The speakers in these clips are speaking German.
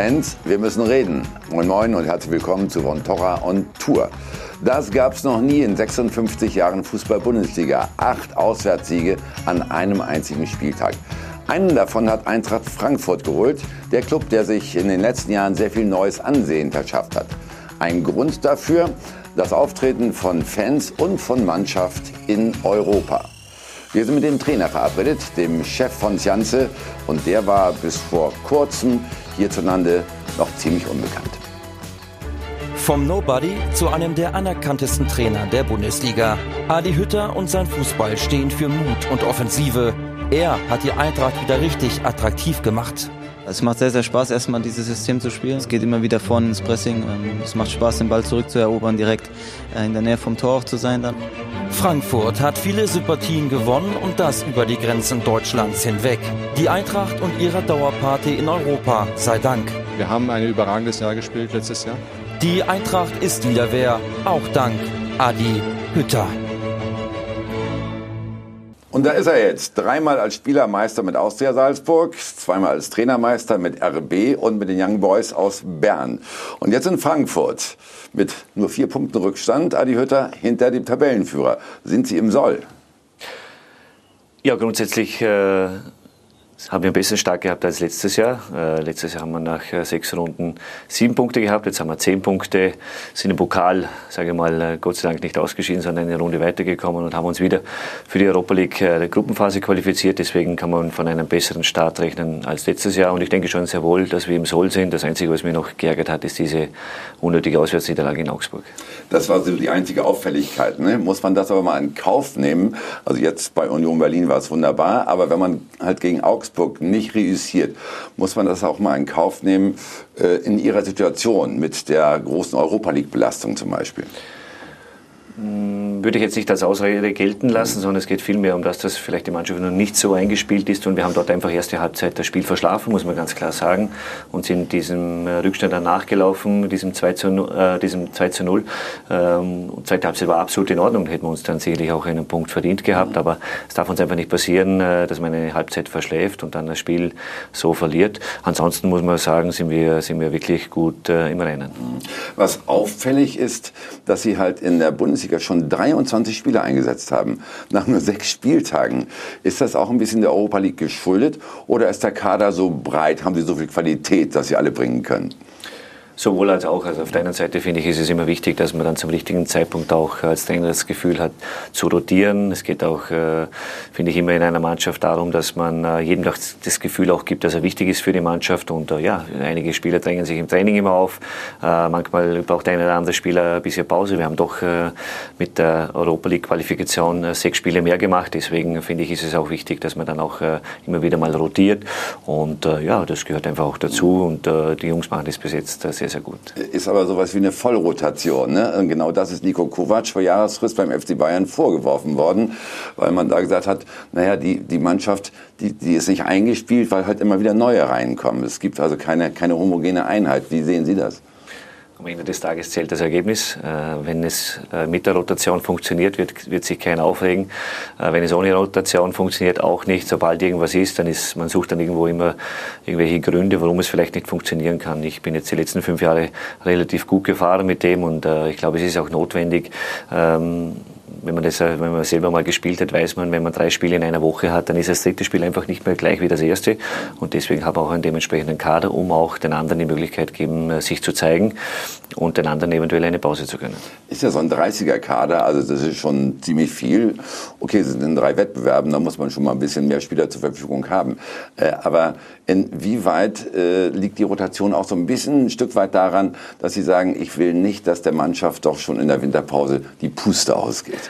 Fans, wir müssen reden. Moin Moin und herzlich willkommen zu Von Torra on Tour. Das gab es noch nie in 56 Jahren Fußball-Bundesliga. Acht Auswärtssiege an einem einzigen Spieltag. Einen davon hat Eintracht Frankfurt geholt, der Club, der sich in den letzten Jahren sehr viel neues Ansehen verschafft hat. Ein Grund dafür, das Auftreten von Fans und von Mannschaft in Europa. Wir sind mit dem Trainer verabredet, dem Chef von Sjanze, und der war bis vor kurzem hierzulande noch ziemlich unbekannt. Vom Nobody zu einem der anerkanntesten Trainer der Bundesliga. Adi Hütter und sein Fußball stehen für Mut und Offensive. Er hat die Eintracht wieder richtig attraktiv gemacht. Es macht sehr, sehr Spaß, erstmal dieses System zu spielen. Es geht immer wieder vorne ins Pressing. Ähm, es macht Spaß, den Ball zurückzuerobern, direkt äh, in der Nähe vom Tor auch zu sein dann. Frankfurt hat viele Sympathien gewonnen und das über die Grenzen Deutschlands hinweg. Die Eintracht und ihrer Dauerparty in Europa sei Dank. Wir haben ein überragendes Jahr gespielt letztes Jahr. Die Eintracht ist wieder wer, auch dank Adi Hütter. Und da ist er jetzt. Dreimal als Spielermeister mit Austria Salzburg, zweimal als Trainermeister mit RB und mit den Young Boys aus Bern. Und jetzt in Frankfurt mit nur vier Punkten Rückstand, Adi Hütter hinter dem Tabellenführer. Sind Sie im Soll? Ja, grundsätzlich äh, haben wir einen besseren Start gehabt als letztes Jahr. Äh, letztes Jahr haben wir nach äh, sechs Runden sieben Punkte gehabt, jetzt haben wir zehn Punkte, sind im Pokal, sage ich mal, äh, Gott sei Dank nicht ausgeschieden, sondern eine Runde weitergekommen und haben uns wieder für die Europa League der Gruppenphase qualifiziert. Deswegen kann man von einem besseren Start rechnen als letztes Jahr und ich denke schon sehr wohl, dass wir im Soll sind. Das Einzige, was mich noch geärgert hat, ist diese unnötige Auswärtsniederlage in Augsburg. Das war so die einzige Auffälligkeit. Ne? Muss man das aber mal in Kauf nehmen? Also jetzt bei Union Berlin war es wunderbar, aber wenn man halt gegen Augsburg nicht reüssiert, muss man das auch mal in Kauf nehmen äh, in ihrer Situation mit der großen Europa League-Belastung zum Beispiel? Würde ich jetzt nicht als Ausrede gelten lassen, sondern es geht vielmehr um das, dass vielleicht die Mannschaft noch nicht so eingespielt ist und wir haben dort einfach erste Halbzeit das Spiel verschlafen, muss man ganz klar sagen, und sind diesem äh, Rückstand dann nachgelaufen, diesem 2 zu, äh, diesem 2 zu 0. Ähm, zweite Halbzeit war absolut in Ordnung, hätten wir uns dann sicherlich auch einen Punkt verdient gehabt, aber es darf uns einfach nicht passieren, äh, dass man eine Halbzeit verschläft und dann das Spiel so verliert. Ansonsten muss man sagen, sind wir, sind wir wirklich gut äh, im Rennen. Was auffällig ist, dass sie halt in der Bundesliga schon 23 Spieler eingesetzt haben, nach nur sechs Spieltagen. Ist das auch ein bisschen der Europa League geschuldet oder ist der Kader so breit, haben sie so viel Qualität, dass sie alle bringen können? Sowohl als auch. Also auf der einen Seite finde ich, ist es immer wichtig, dass man dann zum richtigen Zeitpunkt auch als Trainer das Gefühl hat, zu rotieren. Es geht auch, äh, finde ich, immer in einer Mannschaft darum, dass man äh, jedem das Gefühl auch gibt, dass er wichtig ist für die Mannschaft. Und äh, ja, einige Spieler drängen sich im Training immer auf. Äh, manchmal braucht der eine oder andere Spieler ein bisschen Pause. Wir haben doch äh, mit der Europa League Qualifikation äh, sechs Spiele mehr gemacht. Deswegen finde ich, ist es auch wichtig, dass man dann auch immer wieder mal rotiert. Und ja, das gehört einfach auch dazu. Und die Jungs machen das bis jetzt sehr, sehr gut. Ist aber sowas wie eine Vollrotation. Ne? Genau das ist Nico Kovac vor Jahresfrist beim FC Bayern vorgeworfen worden, weil man da gesagt hat, naja, die, die Mannschaft, die, die ist nicht eingespielt, weil halt immer wieder neue reinkommen. Es gibt also keine, keine homogene Einheit. Wie sehen Sie das? Am Ende des Tages zählt das Ergebnis. Äh, wenn es äh, mit der Rotation funktioniert, wird, wird sich keiner aufregen. Äh, wenn es ohne Rotation funktioniert, auch nicht. Sobald irgendwas ist, dann ist, man sucht dann irgendwo immer irgendwelche Gründe, warum es vielleicht nicht funktionieren kann. Ich bin jetzt die letzten fünf Jahre relativ gut gefahren mit dem und ich glaube, es ist auch notwendig, ähm, wenn man das, wenn man selber mal gespielt hat, weiß man, wenn man drei Spiele in einer Woche hat, dann ist das dritte Spiel einfach nicht mehr gleich wie das erste. Und deswegen habe ich auch einen dementsprechenden Kader, um auch den anderen die Möglichkeit geben, äh, sich zu zeigen und den anderen eventuell eine Pause zu können. Ist ja so ein 30er-Kader, also das ist schon ziemlich viel. Okay, es sind in drei Wettbewerben, da muss man schon mal ein bisschen mehr Spieler zur Verfügung haben. Äh, aber inwieweit äh, liegt die Rotation auch so ein bisschen ein Stück weit daran, dass Sie sagen, ich will nicht, dass der Mannschaft doch schon in der Winterpause die Puste ausgeht?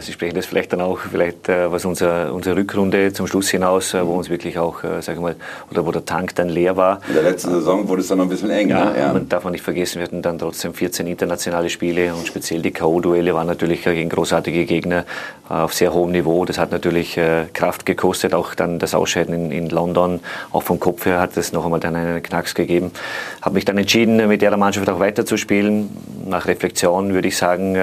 Sie sprechen das vielleicht dann auch, vielleicht äh, was unser, unsere Rückrunde zum Schluss hinaus, äh, wo uns wirklich auch, sage ich mal, oder wo der Tank dann leer war. In der letzten Saison wurde es dann noch ein bisschen eng. Ja, ne? ja. man darf man nicht vergessen, wir hatten dann trotzdem 14 internationale Spiele und speziell die K.O.-Duelle waren natürlich gegen großartige Gegner auf sehr hohem Niveau. Das hat natürlich Kraft gekostet, auch dann das Ausscheiden in, in London, auch vom Kopf her hat es noch einmal dann einen Knacks gegeben. Habe mich dann entschieden, mit der Mannschaft auch weiterzuspielen. Nach Reflexion würde ich sagen,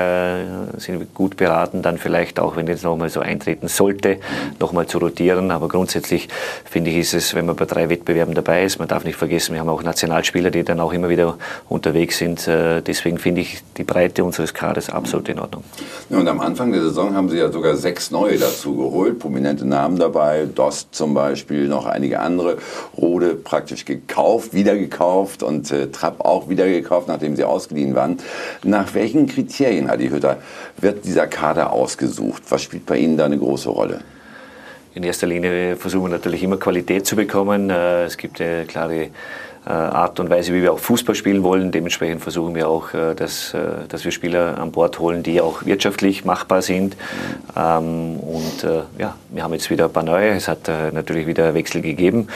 sind wir gut beraten erwarten, dann vielleicht auch, wenn jetzt nochmal so eintreten sollte, nochmal zu rotieren. Aber grundsätzlich finde ich, ist es, wenn man bei drei Wettbewerben dabei ist, man darf nicht vergessen, wir haben auch Nationalspieler, die dann auch immer wieder unterwegs sind. Äh, deswegen finde ich die Breite unseres Kaders absolut in Ordnung. und am Anfang der Saison haben Sie ja sogar sechs neue dazu geholt, prominente Namen dabei, Dost zum Beispiel, noch einige andere. Rode praktisch gekauft, wieder gekauft und äh, Trapp auch wieder gekauft, nachdem sie ausgeliehen waren. Nach welchen Kriterien, Adi Hütter, wird dieser Kader ausgesucht? Was spielt bei Ihnen da eine große Rolle? In erster Linie versuchen wir natürlich immer Qualität zu bekommen. Äh, es gibt eine klare äh, Art und Weise, wie wir auch Fußball spielen wollen. Dementsprechend versuchen wir auch, äh, dass, äh, dass wir Spieler an Bord holen, die auch wirtschaftlich machbar sind. Ähm, und ja, wir haben jetzt wieder ein paar neue. Es hat natürlich wieder Wechsel gegeben.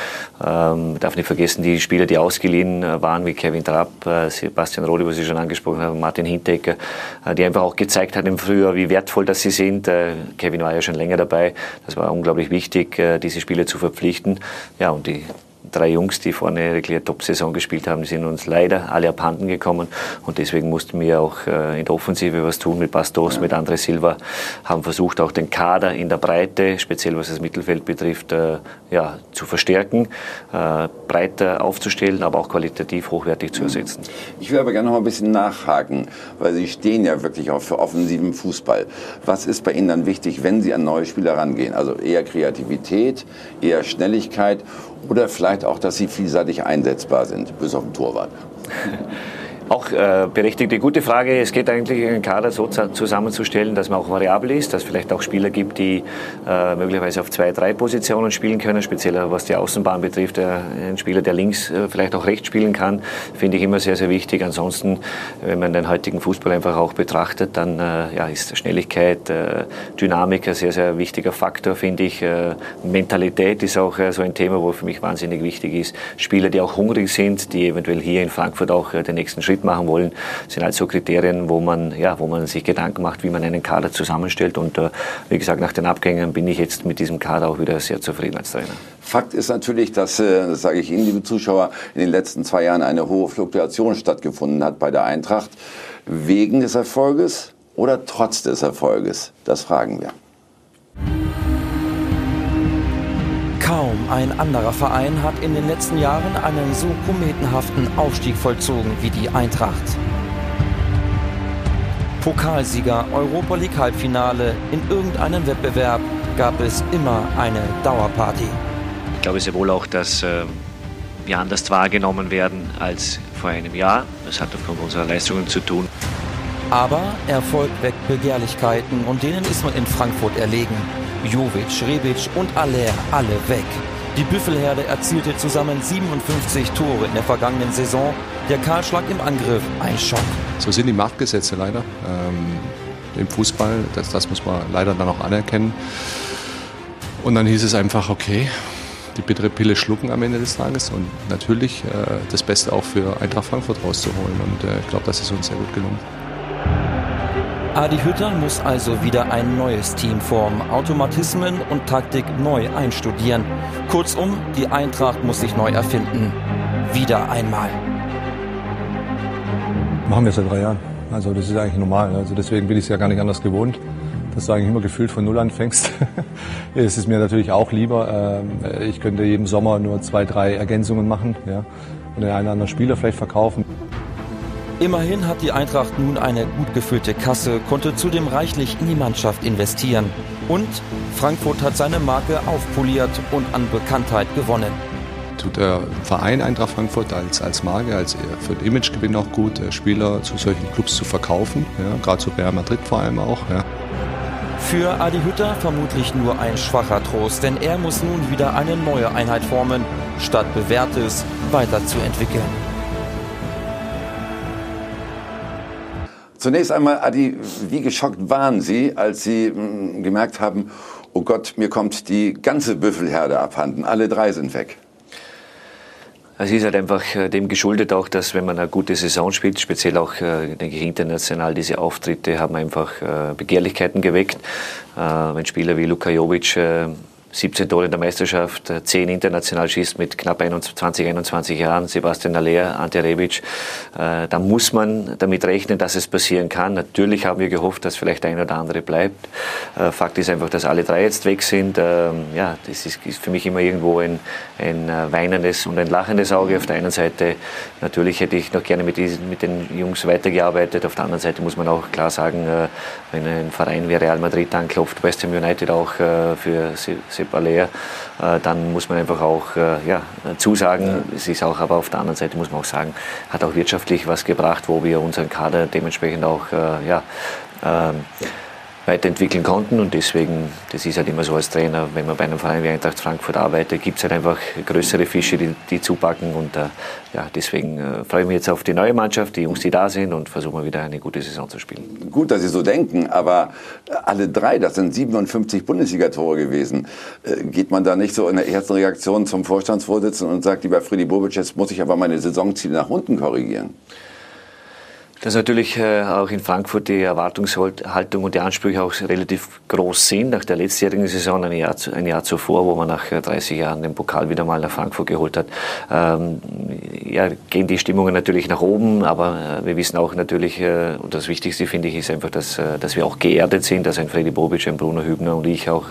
Ähm, darf nicht vergessen, die Spieler, die ausgeliehen waren, wie Kevin Trapp, Sebastian Rode, was Sie schon angesprochen haben, Martin Hintecker, die einfach auch gezeigt haben im Frühjahr, wie wertvoll das sie sind. Kevin war ja schon länger dabei. Das war unglaublich wichtig, diese Spieler zu verpflichten. Ja, und die drei Jungs, die vorne eine wirklich Top-Saison gespielt haben, sind uns leider alle abhanden gekommen. Und deswegen mussten wir auch äh, in der Offensive was tun mit Bastos, ja. mit André Silva, haben versucht, auch den Kader in der Breite, speziell was das Mittelfeld betrifft, äh, ja, zu verstärken, äh, breiter aufzustellen, aber auch qualitativ hochwertig zu ersetzen. Ich will aber gerne noch mal ein bisschen nachhaken, weil Sie stehen ja wirklich auch für offensiven Fußball. Was ist bei Ihnen dann wichtig, wenn Sie an neue Spieler rangehen? Also eher Kreativität, eher Schnelligkeit oder vielleicht auch, dass sie vielseitig einsetzbar sind, bis auf den Torwart? Auch äh, berechtigte, gute Frage. Es geht eigentlich, einen Kader so zusammenzustellen, dass man auch variabel ist, dass es vielleicht auch Spieler gibt, die äh, möglicherweise auf zwei, drei Positionen spielen können, speziell was die Außenbahn betrifft. Äh, ein Spieler, der links äh, vielleicht auch rechts spielen kann, finde ich immer sehr, sehr wichtig. Ansonsten, wenn man den heutigen Fußball einfach auch betrachtet, dann äh, ja, ist Schnelligkeit, äh, Dynamik ein sehr, sehr wichtiger Faktor, finde ich. Mentalität ist auch so ein Thema, wo für mich wahnsinnig wichtig ist. Spieler, die auch hungrig sind, die eventuell hier in Frankfurt auch den nächsten Schritt mitmachen wollen, sind halt so Kriterien, wo man, ja, wo man sich Gedanken macht, wie man einen Kader zusammenstellt. Und äh, wie gesagt, nach den Abgängen bin ich jetzt mit diesem Kader auch wieder sehr zufrieden als Trainer. Fakt ist natürlich, dass, äh, das sage ich Ihnen, liebe Zuschauer, in den letzten zwei Jahren eine hohe Fluktuation stattgefunden hat bei der Eintracht. Wegen des Erfolges oder trotz des Erfolges? Das fragen wir. Kaum ein anderer Verein hat in den letzten Jahren einen so kometenhaften Aufstieg vollzogen wie die Eintracht. Pokalsieger, Europa League Halbfinale, in irgendeinem Wettbewerb gab es immer eine Dauerparty. Ich glaube sehr wohl auch, dass äh, wir anders wahrgenommen werden als vor einem Jahr. Das hat aufgrund unserer Leistungen zu tun. Aber Erfolg weckt Begehrlichkeiten und denen ist man in Frankfurt erlegen. Jovic, Rebic und Aller alle weg. Die Büffelherde erzielte zusammen 57 Tore in der vergangenen Saison. Der Kahlschlag im Angriff, ein Schock. So sind die Machtgesetze leider ähm, im Fußball. Das, das muss man leider dann auch anerkennen. Und dann hieß es einfach, okay, die bittere Pille schlucken am Ende des Tages und natürlich äh, das Beste auch für Eintracht Frankfurt rauszuholen. Und äh, ich glaube, das ist uns sehr gut gelungen. Adi Hütter muss also wieder ein neues Team formen, Automatismen und Taktik neu einstudieren. Kurzum, die Eintracht muss sich neu erfinden. Wieder einmal. Machen wir seit drei Jahren. Also das ist eigentlich normal. Also deswegen bin ich es ja gar nicht anders gewohnt, dass du eigentlich immer gefühlt von Null anfängst. es ist mir natürlich auch lieber. Ähm, ich könnte jeden Sommer nur zwei, drei Ergänzungen machen ja, und den einen oder anderen Spieler vielleicht verkaufen. Immerhin hat die Eintracht nun eine gut gefüllte Kasse, konnte zudem reichlich in die Mannschaft investieren. Und Frankfurt hat seine Marke aufpoliert und an Bekanntheit gewonnen. Tut der Verein Eintracht Frankfurt als, als Marke, als für den Imagegewinn auch gut, äh, Spieler zu solchen Clubs zu verkaufen, ja, gerade zu Real Madrid vor allem auch. Ja. Für Adi Hütter vermutlich nur ein schwacher Trost, denn er muss nun wieder eine neue Einheit formen, statt Bewährtes weiterzuentwickeln. Zunächst einmal, Adi, wie geschockt waren Sie, als Sie mh, hm, gemerkt haben, oh Gott, mir kommt die ganze Büffelherde abhanden, alle drei sind weg? Es ist halt einfach äh, dem geschuldet auch, dass wenn man eine gute Saison spielt, speziell auch, äh, denke ich, international, diese Auftritte haben einfach äh, Begehrlichkeiten geweckt. Wenn Spieler wie Luka Jovic 17 Tore in der Meisterschaft, 10 international schießt mit knapp 21, 21 Jahren, Sebastian Aller, Ante Rebic. Äh, da muss man damit rechnen, dass es passieren kann. Natürlich haben wir gehofft, dass vielleicht ein oder andere bleibt. Äh, Fakt ist einfach, dass alle drei jetzt weg sind. Ähm, ja, das ist, für mich immer irgendwo ein, ein äh, weinendes und ein lachendes Auge. Auf der einen Seite, natürlich hätte ich noch gerne mit, diesen, mit den Jungs weitergearbeitet. Auf der anderen Seite muss man auch klar sagen, äh, wenn ein Verein wie Real Madrid anklopft, West Ham United auch äh, für Sepp Aller, äh, dann muss man einfach auch äh, ja, zusagen. Es ist auch, aber auf der anderen Seite muss man auch sagen, hat auch wirtschaftlich was gebracht, wo wir unseren Kader dementsprechend auch ja, ähm, weiterentwickeln konnten. Und deswegen, das ist halt immer so als Trainer, wenn man bei einem Verein wie Eintracht Frankfurt arbeitet, gibt es halt einfach größere Fische, die, die zupacken. Und äh, ja, deswegen äh, freue ich mich jetzt auf die neue Mannschaft, die Jungs, die da sind und versuchen wir wieder eine gute Saison zu spielen. Gut, dass Sie so denken, aber alle drei, das sind 57 Bundesliga-Tore gewesen. Äh, geht man da nicht so in der ersten Reaktion zum Vorstandsvorsitzenden und sagt, lieber Freddy Bobic, jetzt muss ich aber meine Saisonziele nach unten korrigieren? Dass natürlich äh, auch in Frankfurt die Erwartungshaltung und die Ansprüche auch relativ groß sind. Nach der letztjährigen Saison, ein Jahr, ein Jahr zuvor, wo man nach 30 äh, Jahren den Pokal wieder mal nach Frankfurt geholt hat, ähm, ja, gehen die Stimmungen natürlich nach oben. Aber äh, wir wissen auch natürlich, und das Wichtigste finde ich, ist einfach, dass, dass wir auch geerdet sind, dass ein Freddy Bobic, ein Bruno Hübner und ich auch,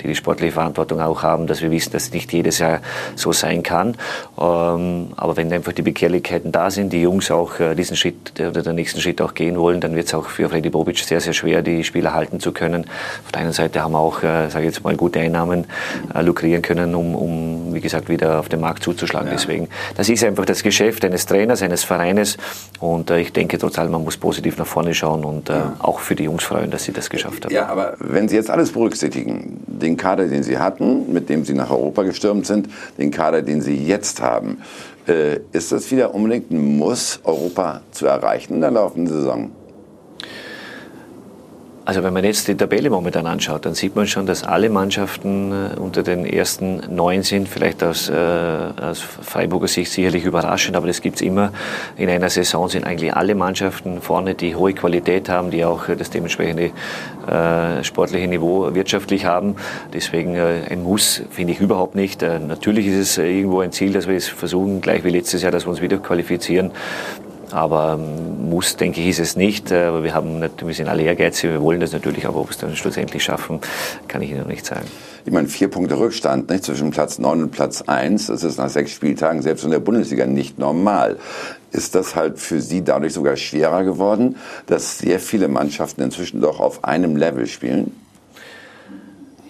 die die sportliche Verantwortung auch haben, dass wir wissen, dass nicht jedes Jahr so sein kann. Ähm, aber wenn einfach die Begehrlichkeiten da sind, die Jungs auch diesen Schritt oder den nächsten Schritt auch gehen wollen, dann wird es auch für Freddy Bobic sehr, sehr schwer, die Spieler halten zu können. Auf der einen Seite haben wir auch, äh, sage ich jetzt mal, gute Einnahmen äh, lukrieren können, um, um, wie gesagt, wieder auf den Markt zuzuschlagen. Ja. Deswegen, das ist einfach das Geschäft eines Trainers, eines Vereines und äh, ich denke trotz allem, man muss positiv nach vorne schauen und äh, ja. auch für die Jungs freuen, dass sie das geschafft haben. Ja, aber wenn Sie jetzt alles berücksichtigen, den Kader, den Sie hatten, mit dem Sie nach Europa gestürmt sind, den Kader, den Sie jetzt haben, ist das wieder unbedingt ein Muss, Europa zu erreichen in der laufenden Saison? Also wenn man jetzt die Tabelle momentan anschaut, dann sieht man schon, dass alle Mannschaften äh, unter den ersten neun sind. Vielleicht aus, äh, aus Freiburger Sicht sicherlich überraschend, aber das gibt es immer. In einer Saison sind eigentlich alle Mannschaften vorne, die hohe Qualität haben, die auch das dementsprechende äh, sportliche Niveau wirtschaftlich haben. Deswegen äh, ein Muss finde ich überhaupt nicht. Äh, natürlich ist es irgendwo ein Ziel, dass wir es versuchen, gleich wie letztes Jahr, dass wir uns wieder qualifizieren. Aber ähm, muss, denke ich, ist es nicht. Äh, aber wir, haben, wir sind alle ehrgeizig, wir wollen das natürlich, aber ob wir es dann schlussendlich schaffen, kann ich Ihnen noch nicht sagen. Ich meine, vier Punkte Rückstand nicht, zwischen Platz 9 und Platz 1, das ist nach sechs Spieltagen selbst in der Bundesliga nicht normal. Ist das halt für Sie dadurch sogar schwerer geworden, dass sehr viele Mannschaften inzwischen doch auf einem Level spielen?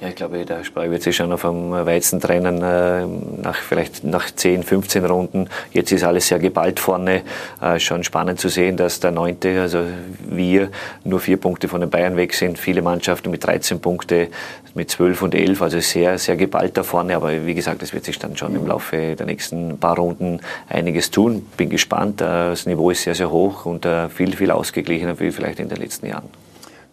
Ja, ich glaube, der Spreu wird sich schon auf dem Weizen trennen, äh, nach, vielleicht nach 10, 15 Runden. Jetzt ist alles sehr geballt vorne. Äh, schon spannend zu sehen, dass der Neunte, also wir, nur vier Punkte von den Bayern weg sind. Viele Mannschaften mit 13 Punkte, mit 12 und 11, also sehr, sehr geballt da vorne. Aber wie gesagt, es wird sich dann schon im Laufe der nächsten paar Runden einiges tun. Bin gespannt. Äh, das Niveau ist sehr, sehr hoch und viel, viel ausgeglichener wie vielleicht in den letzten Jahren.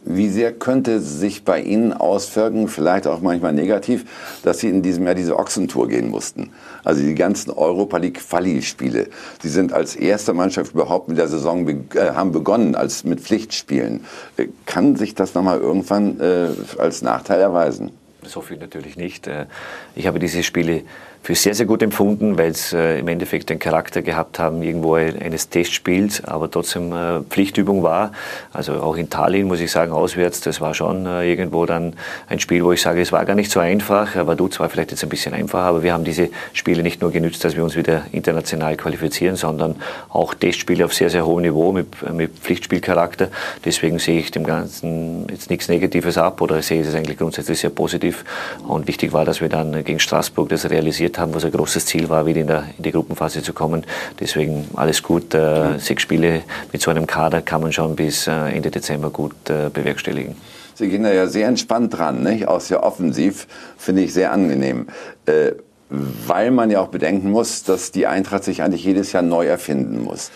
Wie sehr könnte sich bei Ihnen auswirken, vielleicht auch manchmal negativ, dass Sie in diesem Jahr diese Ochsentour gehen mussten? Also die ganzen Europa League Quali-Spiele. Sie sind als erste Mannschaft überhaupt mit der Saison be äh, haben begonnen, als mit Pflichtspielen. Äh, kann sich das nochmal irgendwann äh, als Nachteil erweisen? So viel natürlich nicht. Äh, ich habe diese Spiele für sehr, sehr gut empfunden, weil es äh, im Endeffekt den Charakter gehabt haben, irgendwo eines Testspiels, aber trotzdem äh, Pflichtübung war. Also auch in Tallinn, muss ich sagen, auswärts, das war schon äh, irgendwo dann ein Spiel, wo ich sage, es war gar nicht so einfach. Vaduz war vielleicht jetzt ein bisschen einfacher, aber wir haben diese Spiele nicht nur genützt, dass wir uns wieder international qualifizieren, sondern auch Testspiele auf sehr, sehr hohem Niveau mit, mit Pflichtspielcharakter. Deswegen sehe ich dem Ganzen jetzt nichts Negatives ab oder sehe es eigentlich grundsätzlich sehr positiv. Und wichtig war, dass wir dann gegen Straßburg das realisiert haben, was ein großes Ziel war, wieder in, der, in die Gruppenphase zu kommen. Deswegen alles gut. Äh, sechs Spiele mit so einem Kader kann man schon bis äh, Ende Dezember gut äh, bewerkstelligen. Sie gehen da ja sehr entspannt dran, nicht? auch sehr offensiv, finde ich sehr angenehm. Äh, weil man ja auch bedenken muss, dass die Eintracht sich eigentlich jedes Jahr neu erfinden muss.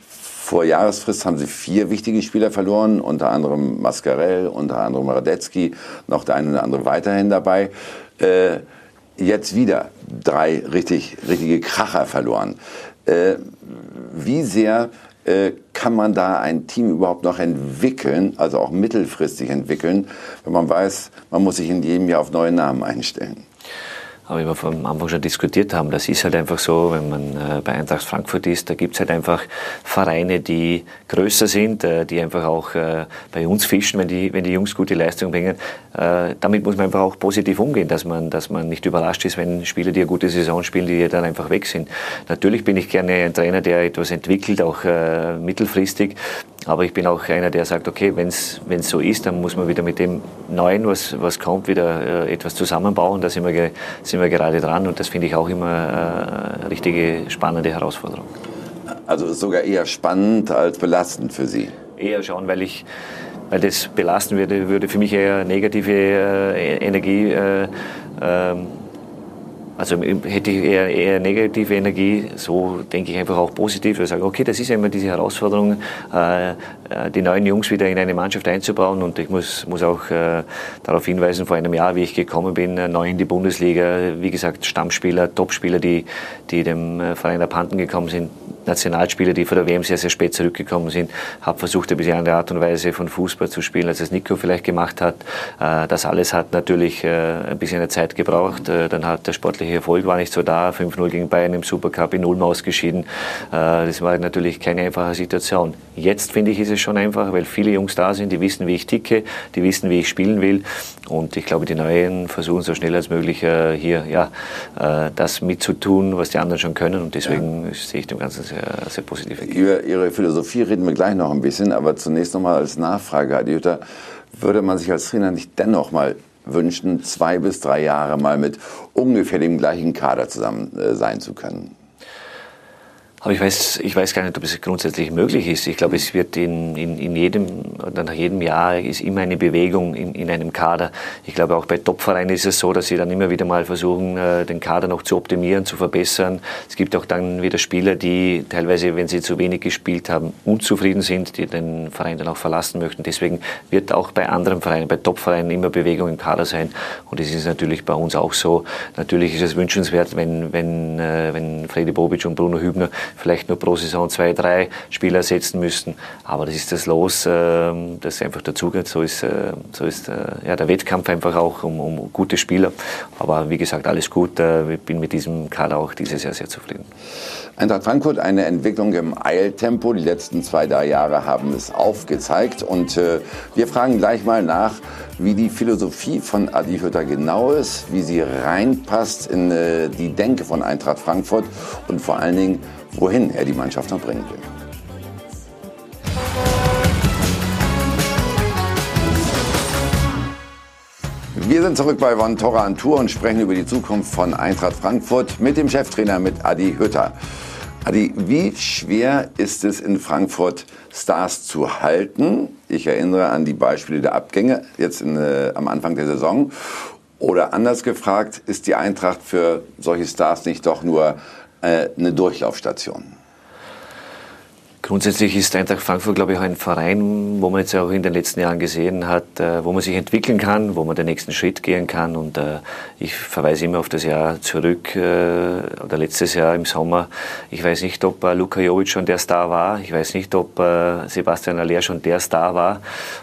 Vor Jahresfrist haben sie vier wichtige Spieler verloren, unter anderem Mascarell, unter anderem Radetzky, noch der eine oder andere weiterhin dabei. Äh, jetzt wieder drei richtig, richtige Kracher verloren. Äh, wie sehr äh, kann man da ein Team überhaupt noch entwickeln, also auch mittelfristig entwickeln, wenn man weiß, man muss sich in jedem Jahr auf neue Namen einstellen? Aber wie wir vom Anfang schon diskutiert haben, das ist halt einfach so, wenn man äh, bei Eintracht Frankfurt ist, da gibt's halt einfach Vereine, die größer sind, äh, die einfach auch äh, bei uns fischen, wenn die, wenn die Jungs gute Leistung bringen. Damit muss man einfach auch positiv umgehen, dass man, dass man nicht überrascht ist, wenn Spieler, die eine gute Saison spielen, die dann einfach weg sind. Natürlich bin ich gerne ein Trainer, der etwas entwickelt, auch mittelfristig. Aber ich bin auch einer, der sagt, okay, wenn es so ist, dann muss man wieder mit dem Neuen, was, was kommt, wieder äh, etwas zusammenbauen. Da sind wir, sind wir gerade dran und das finde ich auch immer äh, eine richtige spannende Herausforderung. Also sogar eher spannend als belastend für Sie? Eher schon, weil ich weil das belasten würde, würde für mich eher negative äh, Energie äh, ähm, also hätte ich eher, eher negative Energie, so denke ich einfach auch positiv. Ich sage, okay, das ist ja immer diese Herausforderung, äh, äh, die neuen Jungs wieder in eine Mannschaft einzubauen. Und ich muss, muss auch äh, darauf hinweisen, vor einem Jahr, wie ich gekommen bin, neu in die Bundesliga, wie gesagt, Stammspieler, Topspieler, die, die dem Verein abhanden gekommen sind, Nationalspieler, die von der WM sehr, sehr spät zurückgekommen sind, habe versucht, ein bisschen andere Art und Weise von Fußball zu spielen, als es Nico vielleicht gemacht hat. Äh, das alles hat natürlich ein bisschen eine Zeit gebraucht. Dann hat der sportliche Erfolg war nicht so da. 5-0 gegen Bayern im Supercup in Ulm ausgeschieden. Äh, das war natürlich keine einfache Situation. Jetzt finde ich, ist es schon einfach, weil viele Jungs da sind, die wissen, wie ich ticke, die wissen, wie ich spielen will. Und ich glaube, die Neuen versuchen so schnell als möglich äh, hier ja, äh, das mitzutun, was die anderen schon können. Und deswegen ja. sehe ich dem Ganzen sehr, sehr positiv Über Ihre Philosophie reden wir gleich noch ein bisschen, aber zunächst noch mal als Nachfrage, Herr Jutta, würde man sich als Trainer nicht dennoch mal wünschen, zwei bis drei Jahre mal mit ungefähr dem gleichen Kader zusammen äh, sein zu können. Aber ich weiß, ich weiß gar nicht, ob es grundsätzlich möglich ist. Ich glaube, es wird in, in, in jedem oder nach jedem Jahr ist immer eine Bewegung in, in einem Kader. Ich glaube, auch bei Topvereinen ist es so, dass sie dann immer wieder mal versuchen, äh, den Kader noch zu optimieren, zu verbessern. Es gibt auch dann wieder Spieler, die teilweise, wenn sie zu wenig gespielt haben, unzufrieden sind, die den Verein dann auch verlassen möchten. Deswegen wird auch bei anderen Vereinen, bei Topvereinen immer Bewegung im Kader sein. Und es ist natürlich bei uns auch so. Natürlich ist es wünschenswert, wenn, wenn, äh, wenn Freddy Bobic und Bruno Hübner vielleicht nur pro Saison zwei, drei Spieler setzen müssten. Aber das ist das Los, ähm, das einfach dazugehört. So ist, äh, so ist äh, ja, der Wettkampf einfach auch um, um gute Spieler. Aber wie gesagt, alles gut. Äh, ich bin mit diesem Kader auch dieses Jahr sehr zufrieden. Eintracht Frankfurt, eine Entwicklung im Eiltempo. Die letzten zwei, drei Jahre haben es aufgezeigt. Und äh, wir fragen gleich mal nach, wie die Philosophie von Adi Hütter genau ist, wie sie reinpasst in die Denke von Eintracht Frankfurt und vor allen Dingen, wohin er die Mannschaft noch bringen will. Wir sind zurück bei Von Torra an Tour und sprechen über die Zukunft von Eintracht Frankfurt mit dem Cheftrainer, mit Adi Hütter. Adi, wie schwer ist es in Frankfurt, Stars zu halten? Ich erinnere an die Beispiele der Abgänge jetzt in, äh, am Anfang der Saison. Oder anders gefragt, ist die Eintracht für solche Stars nicht doch nur eine Durchlaufstation? Grundsätzlich ist Eintracht Frankfurt, glaube ich, ein Verein, wo man jetzt auch in den letzten Jahren gesehen hat, äh, wo man sich entwickeln kann, wo man den nächsten Schritt gehen kann. Und äh, ich verweise immer auf das Jahr zurück, äh, oder letztes Jahr im Sommer. Ich weiß nicht, ob Luka Jovic schon der Star war. Ich weiß nicht, ob Sebastian Aller schon der Star war.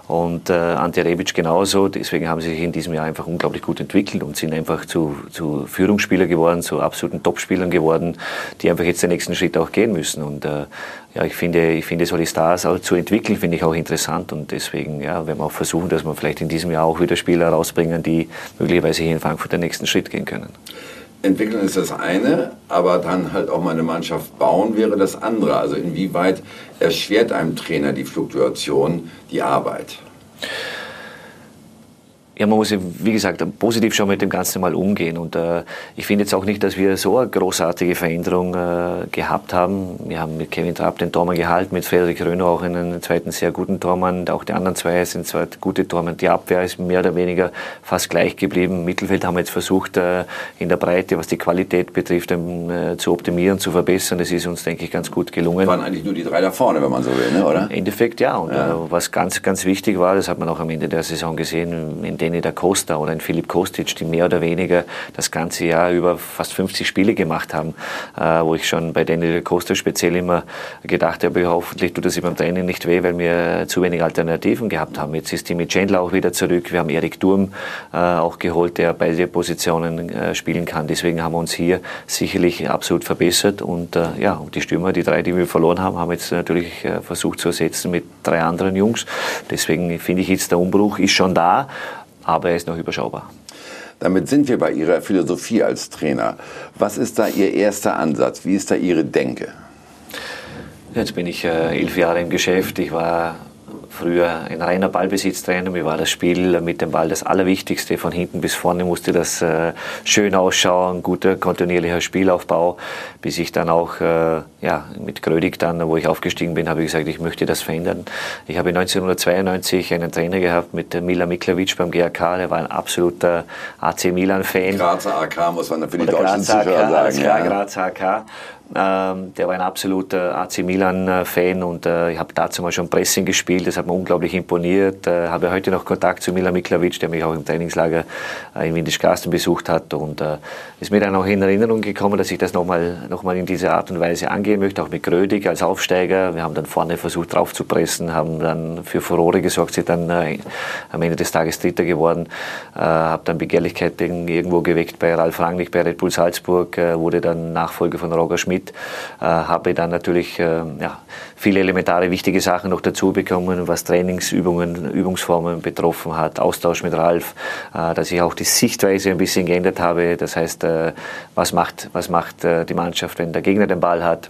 Und Ante Rebic genauso. Deswegen haben sie sich in diesem Jahr einfach unglaublich gut entwickelt und sind einfach zu, zu Führungsspieler geworden, zu absoluten Topspielern geworden, die einfach jetzt den nächsten Schritt auch gehen müssen. Und ja, ich finde, ich finde solche Stars auch zu entwickeln, finde ich auch interessant und deswegen ja, werden wir auch versuchen, dass wir vielleicht in diesem Jahr auch wieder Spieler rausbringen, die möglicherweise hier in Frankfurt den nächsten Schritt gehen können. Entwickeln ist das eine, aber dann halt auch mal eine Mannschaft bauen wäre das andere. Also inwieweit erschwert einem Trainer die Fluktuation die Arbeit? Ja, man muss, wie gesagt, positiv schon mit dem Ganzen mal umgehen. Und äh, ich finde jetzt auch nicht, dass wir so eine großartige Veränderung äh, gehabt haben. Wir haben mit Kevin Trapp den Tormann gehalten, mit Frederik Röner auch einen zweiten sehr guten Tormann. Auch die anderen zwei sind zwei gute Tormann. Die Abwehr ist mehr oder weniger fast gleich geblieben. Im Mittelfeld haben wir jetzt versucht, äh, in der Breite, was die Qualität betrifft, äh, zu optimieren, zu verbessern. Das ist uns, denke ich, ganz gut gelungen. Das waren eigentlich nur die drei da vorne, wenn man so will, ne? oder? Im Endeffekt ja. Und ja. Äh, was ganz, ganz wichtig war, das hat man auch am Ende der Saison gesehen, Danny da Costa oder ein Philipp Kostic, die mehr oder weniger das ganze Jahr über fast 50 Spiele gemacht haben, äh, wo ich schon bei Danny da Costa speziell immer gedacht habe, hoffentlich tut das beim Training nicht weh, weil wir zu wenig Alternativen gehabt haben. Jetzt ist Timmy Chandler auch wieder zurück. Wir haben Erik Durm äh, auch geholt, der beide Positionen äh, spielen kann. Deswegen haben wir uns hier sicherlich absolut verbessert und äh, ja, die Stürmer, die drei, die wir verloren haben, haben jetzt natürlich äh, versucht zu ersetzen mit drei anderen Jungs. Deswegen finde ich jetzt, der Umbruch ist schon da, aber er ist noch überschaubar. Damit sind wir bei Ihrer Philosophie als Trainer. Was ist da Ihr erster Ansatz? Wie ist da Ihre Denke? Jetzt bin ich äh, elf Jahre im Geschäft. Ich war früher ein reiner Ballbesitztrainer. Mir war das Spiel mit dem Ball das Allerwichtigste. Von hinten bis vorne musste das äh, schön ausschauen, guter, kontinuierlicher Spielaufbau, bis ich dann auch äh, ja, mit Grödig dann, wo ich aufgestiegen bin, habe ich gesagt, ich möchte das verändern. Ich habe 1992 einen Trainer gehabt mit Mila Miklavic beim GAK, der war ein absoluter AC Milan-Fan. Grazer AK muss man für die deutschen Zuschauer sagen. Ja, Grazer AK. Ähm, der war ein absoluter AC Milan-Fan und äh, ich habe dazu mal schon Pressing gespielt. Das hat mir unglaublich imponiert. Äh, habe heute noch Kontakt zu Milan Miklavic, der mich auch im Trainingslager äh, in Windischgarsten besucht hat und äh, ist mir dann auch in Erinnerung gekommen, dass ich das nochmal noch mal in dieser Art und Weise angehen möchte, auch mit Grödig als Aufsteiger. Wir haben dann vorne versucht drauf zu pressen, haben dann für Furore gesorgt, sind dann äh, am Ende des Tages Dritter geworden, äh, habe dann Begehrlichkeit irgendwo geweckt bei Ralf Rangnick, bei Red Bull Salzburg, wurde dann Nachfolger von Roger Schmidt mit, äh, habe dann natürlich äh, ja, viele elementare wichtige Sachen noch dazu bekommen, was Trainingsübungen, Übungsformen betroffen hat, Austausch mit Ralf, äh, dass ich auch die Sichtweise ein bisschen geändert habe. Das heißt, äh, was macht, was macht die Mannschaft, wenn der Gegner den Ball hat?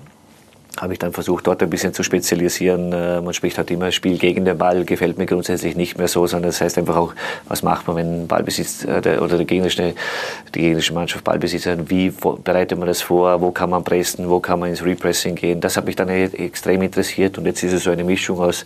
Habe ich dann versucht, dort ein bisschen zu spezialisieren. Äh, man spricht halt immer, Spiel gegen den Ball gefällt mir grundsätzlich nicht mehr so, sondern das heißt einfach auch, was macht man, wenn Ballbesitz äh, oder der gegnerische, die gegnerische Mannschaft Ballbesitz hat, wie bereitet man das vor, wo kann man pressen, wo kann man ins Repressing gehen. Das hat mich dann e-, extrem interessiert und jetzt ist es so eine Mischung aus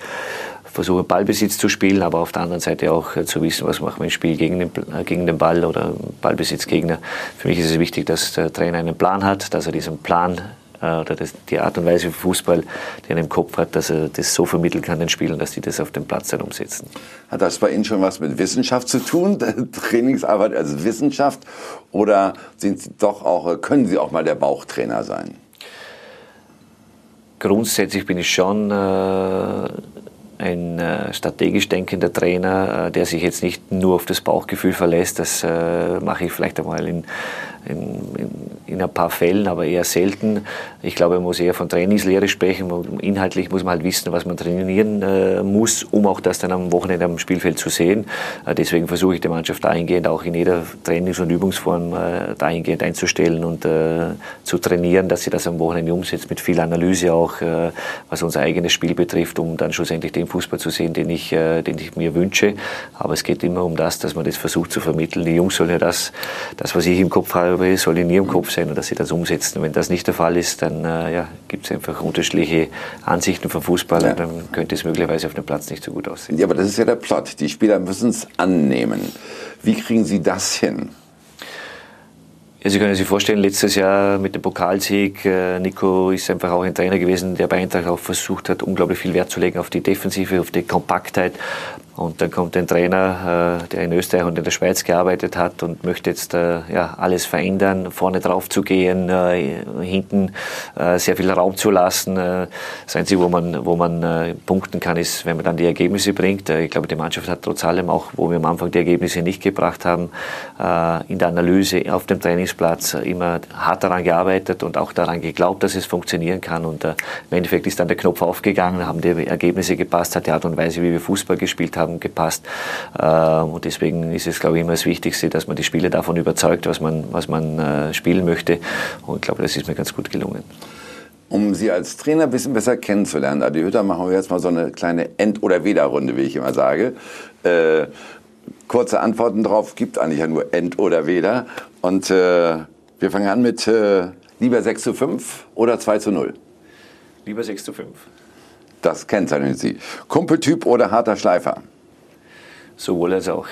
versuche Ballbesitz zu spielen, aber auf der anderen Seite auch äh, zu wissen, was macht man im Spiel gegen den, gegen den Ball oder Ballbesitzgegner. Für mich ist es wichtig, dass der Trainer einen Plan hat, dass er diesen Plan oder das, die Art und Weise Fußball, die er im Kopf hat, dass er das so vermitteln kann den Spielern, dass die das auf dem Platz dann umsetzen. Hat das bei Ihnen schon was mit Wissenschaft zu tun? Trainingsarbeit als Wissenschaft? Oder sind Sie doch auch, können Sie auch mal der Bauchtrainer sein? Grundsätzlich bin ich schon äh, ein äh, strategisch denkender Trainer, äh, der sich jetzt nicht nur auf das Bauchgefühl verlässt. Das äh, mache ich vielleicht einmal in in, in, in, ein paar Fällen, aber eher selten. Ich glaube, man muss eher von Trainingslehre sprechen. Inhaltlich muss man halt wissen, was man trainieren äh, muss, um auch das dann am Wochenende am Spielfeld zu sehen. Äh, deswegen versuche ich die Mannschaft dahingehend auch in jeder Trainings- und Übungsform äh, dahingehend einzustellen und äh, zu trainieren, dass sie das am Wochenende umsetzt, mit viel Analyse auch, äh, was unser eigenes Spiel betrifft, um dann schlussendlich den Fußball zu sehen, den ich, äh, den ich mir wünsche. Aber es geht immer um das, dass man das versucht zu vermitteln. Die Jungs sollen ja das, das was ich im Kopf habe, glaube soll in ihrem Kopf sein und dass sie das umsetzen. Wenn das nicht der Fall ist, dann äh, ja, gibt es einfach unterschiedliche Ansichten von Fußballern. Ja. Dann könnte es möglicherweise auf dem Platz nicht so gut aussehen. Ja, aber das ist ja der Plot. Die Spieler müssen es annehmen. Wie kriegen Sie das hin? Ja, Sie können sich vorstellen, letztes Jahr mit dem Pokalsieg, äh, Nico ist einfach auch ein Trainer gewesen, der bei Eintracht auch versucht hat, unglaublich viel Wert zu legen auf die Defensive, auf die Kompaktheit, und dann kommt ein Trainer, äh, der in Österreich und in der Schweiz gearbeitet hat und möchte jetzt äh, ja, alles verändern, vorne drauf zu gehen, äh, hinten sehr viel Raum zu lassen. Das Einzige, wo man, wo man punkten kann, ist, wenn man dann die Ergebnisse bringt. Ich glaube, die Mannschaft hat trotz allem, auch wo wir am Anfang die Ergebnisse nicht gebracht haben, in der Analyse auf dem Trainingsplatz immer hart daran gearbeitet und auch daran geglaubt, dass es funktionieren kann. Und im Endeffekt ist dann der Knopf aufgegangen, haben die Ergebnisse gepasst, hat die Art und Weise, wie wir Fußball gespielt haben, haben gepasst. Ähm, und deswegen ist es, glaube ich, immer das Wichtigste, dass man die Spieler davon überzeugt, was man, was man äh, spielen möchte. Und ich glaube, das ist mir ganz gut gelungen. Um Sie als Trainer ein bisschen besser kennenzulernen, Adi Hütter, machen wir jetzt mal so eine kleine End- oder Weder-Runde, wie ich immer sage. Äh, kurze Antworten drauf gibt eigentlich ja nur End oder Weder. Und äh, wir fangen an mit äh, lieber 6 zu 5 oder 2 zu 0? Lieber 6 zu 5. Das kennzeichnen Sie. Kumpeltyp oder harter Schleifer? Sowohl als auch.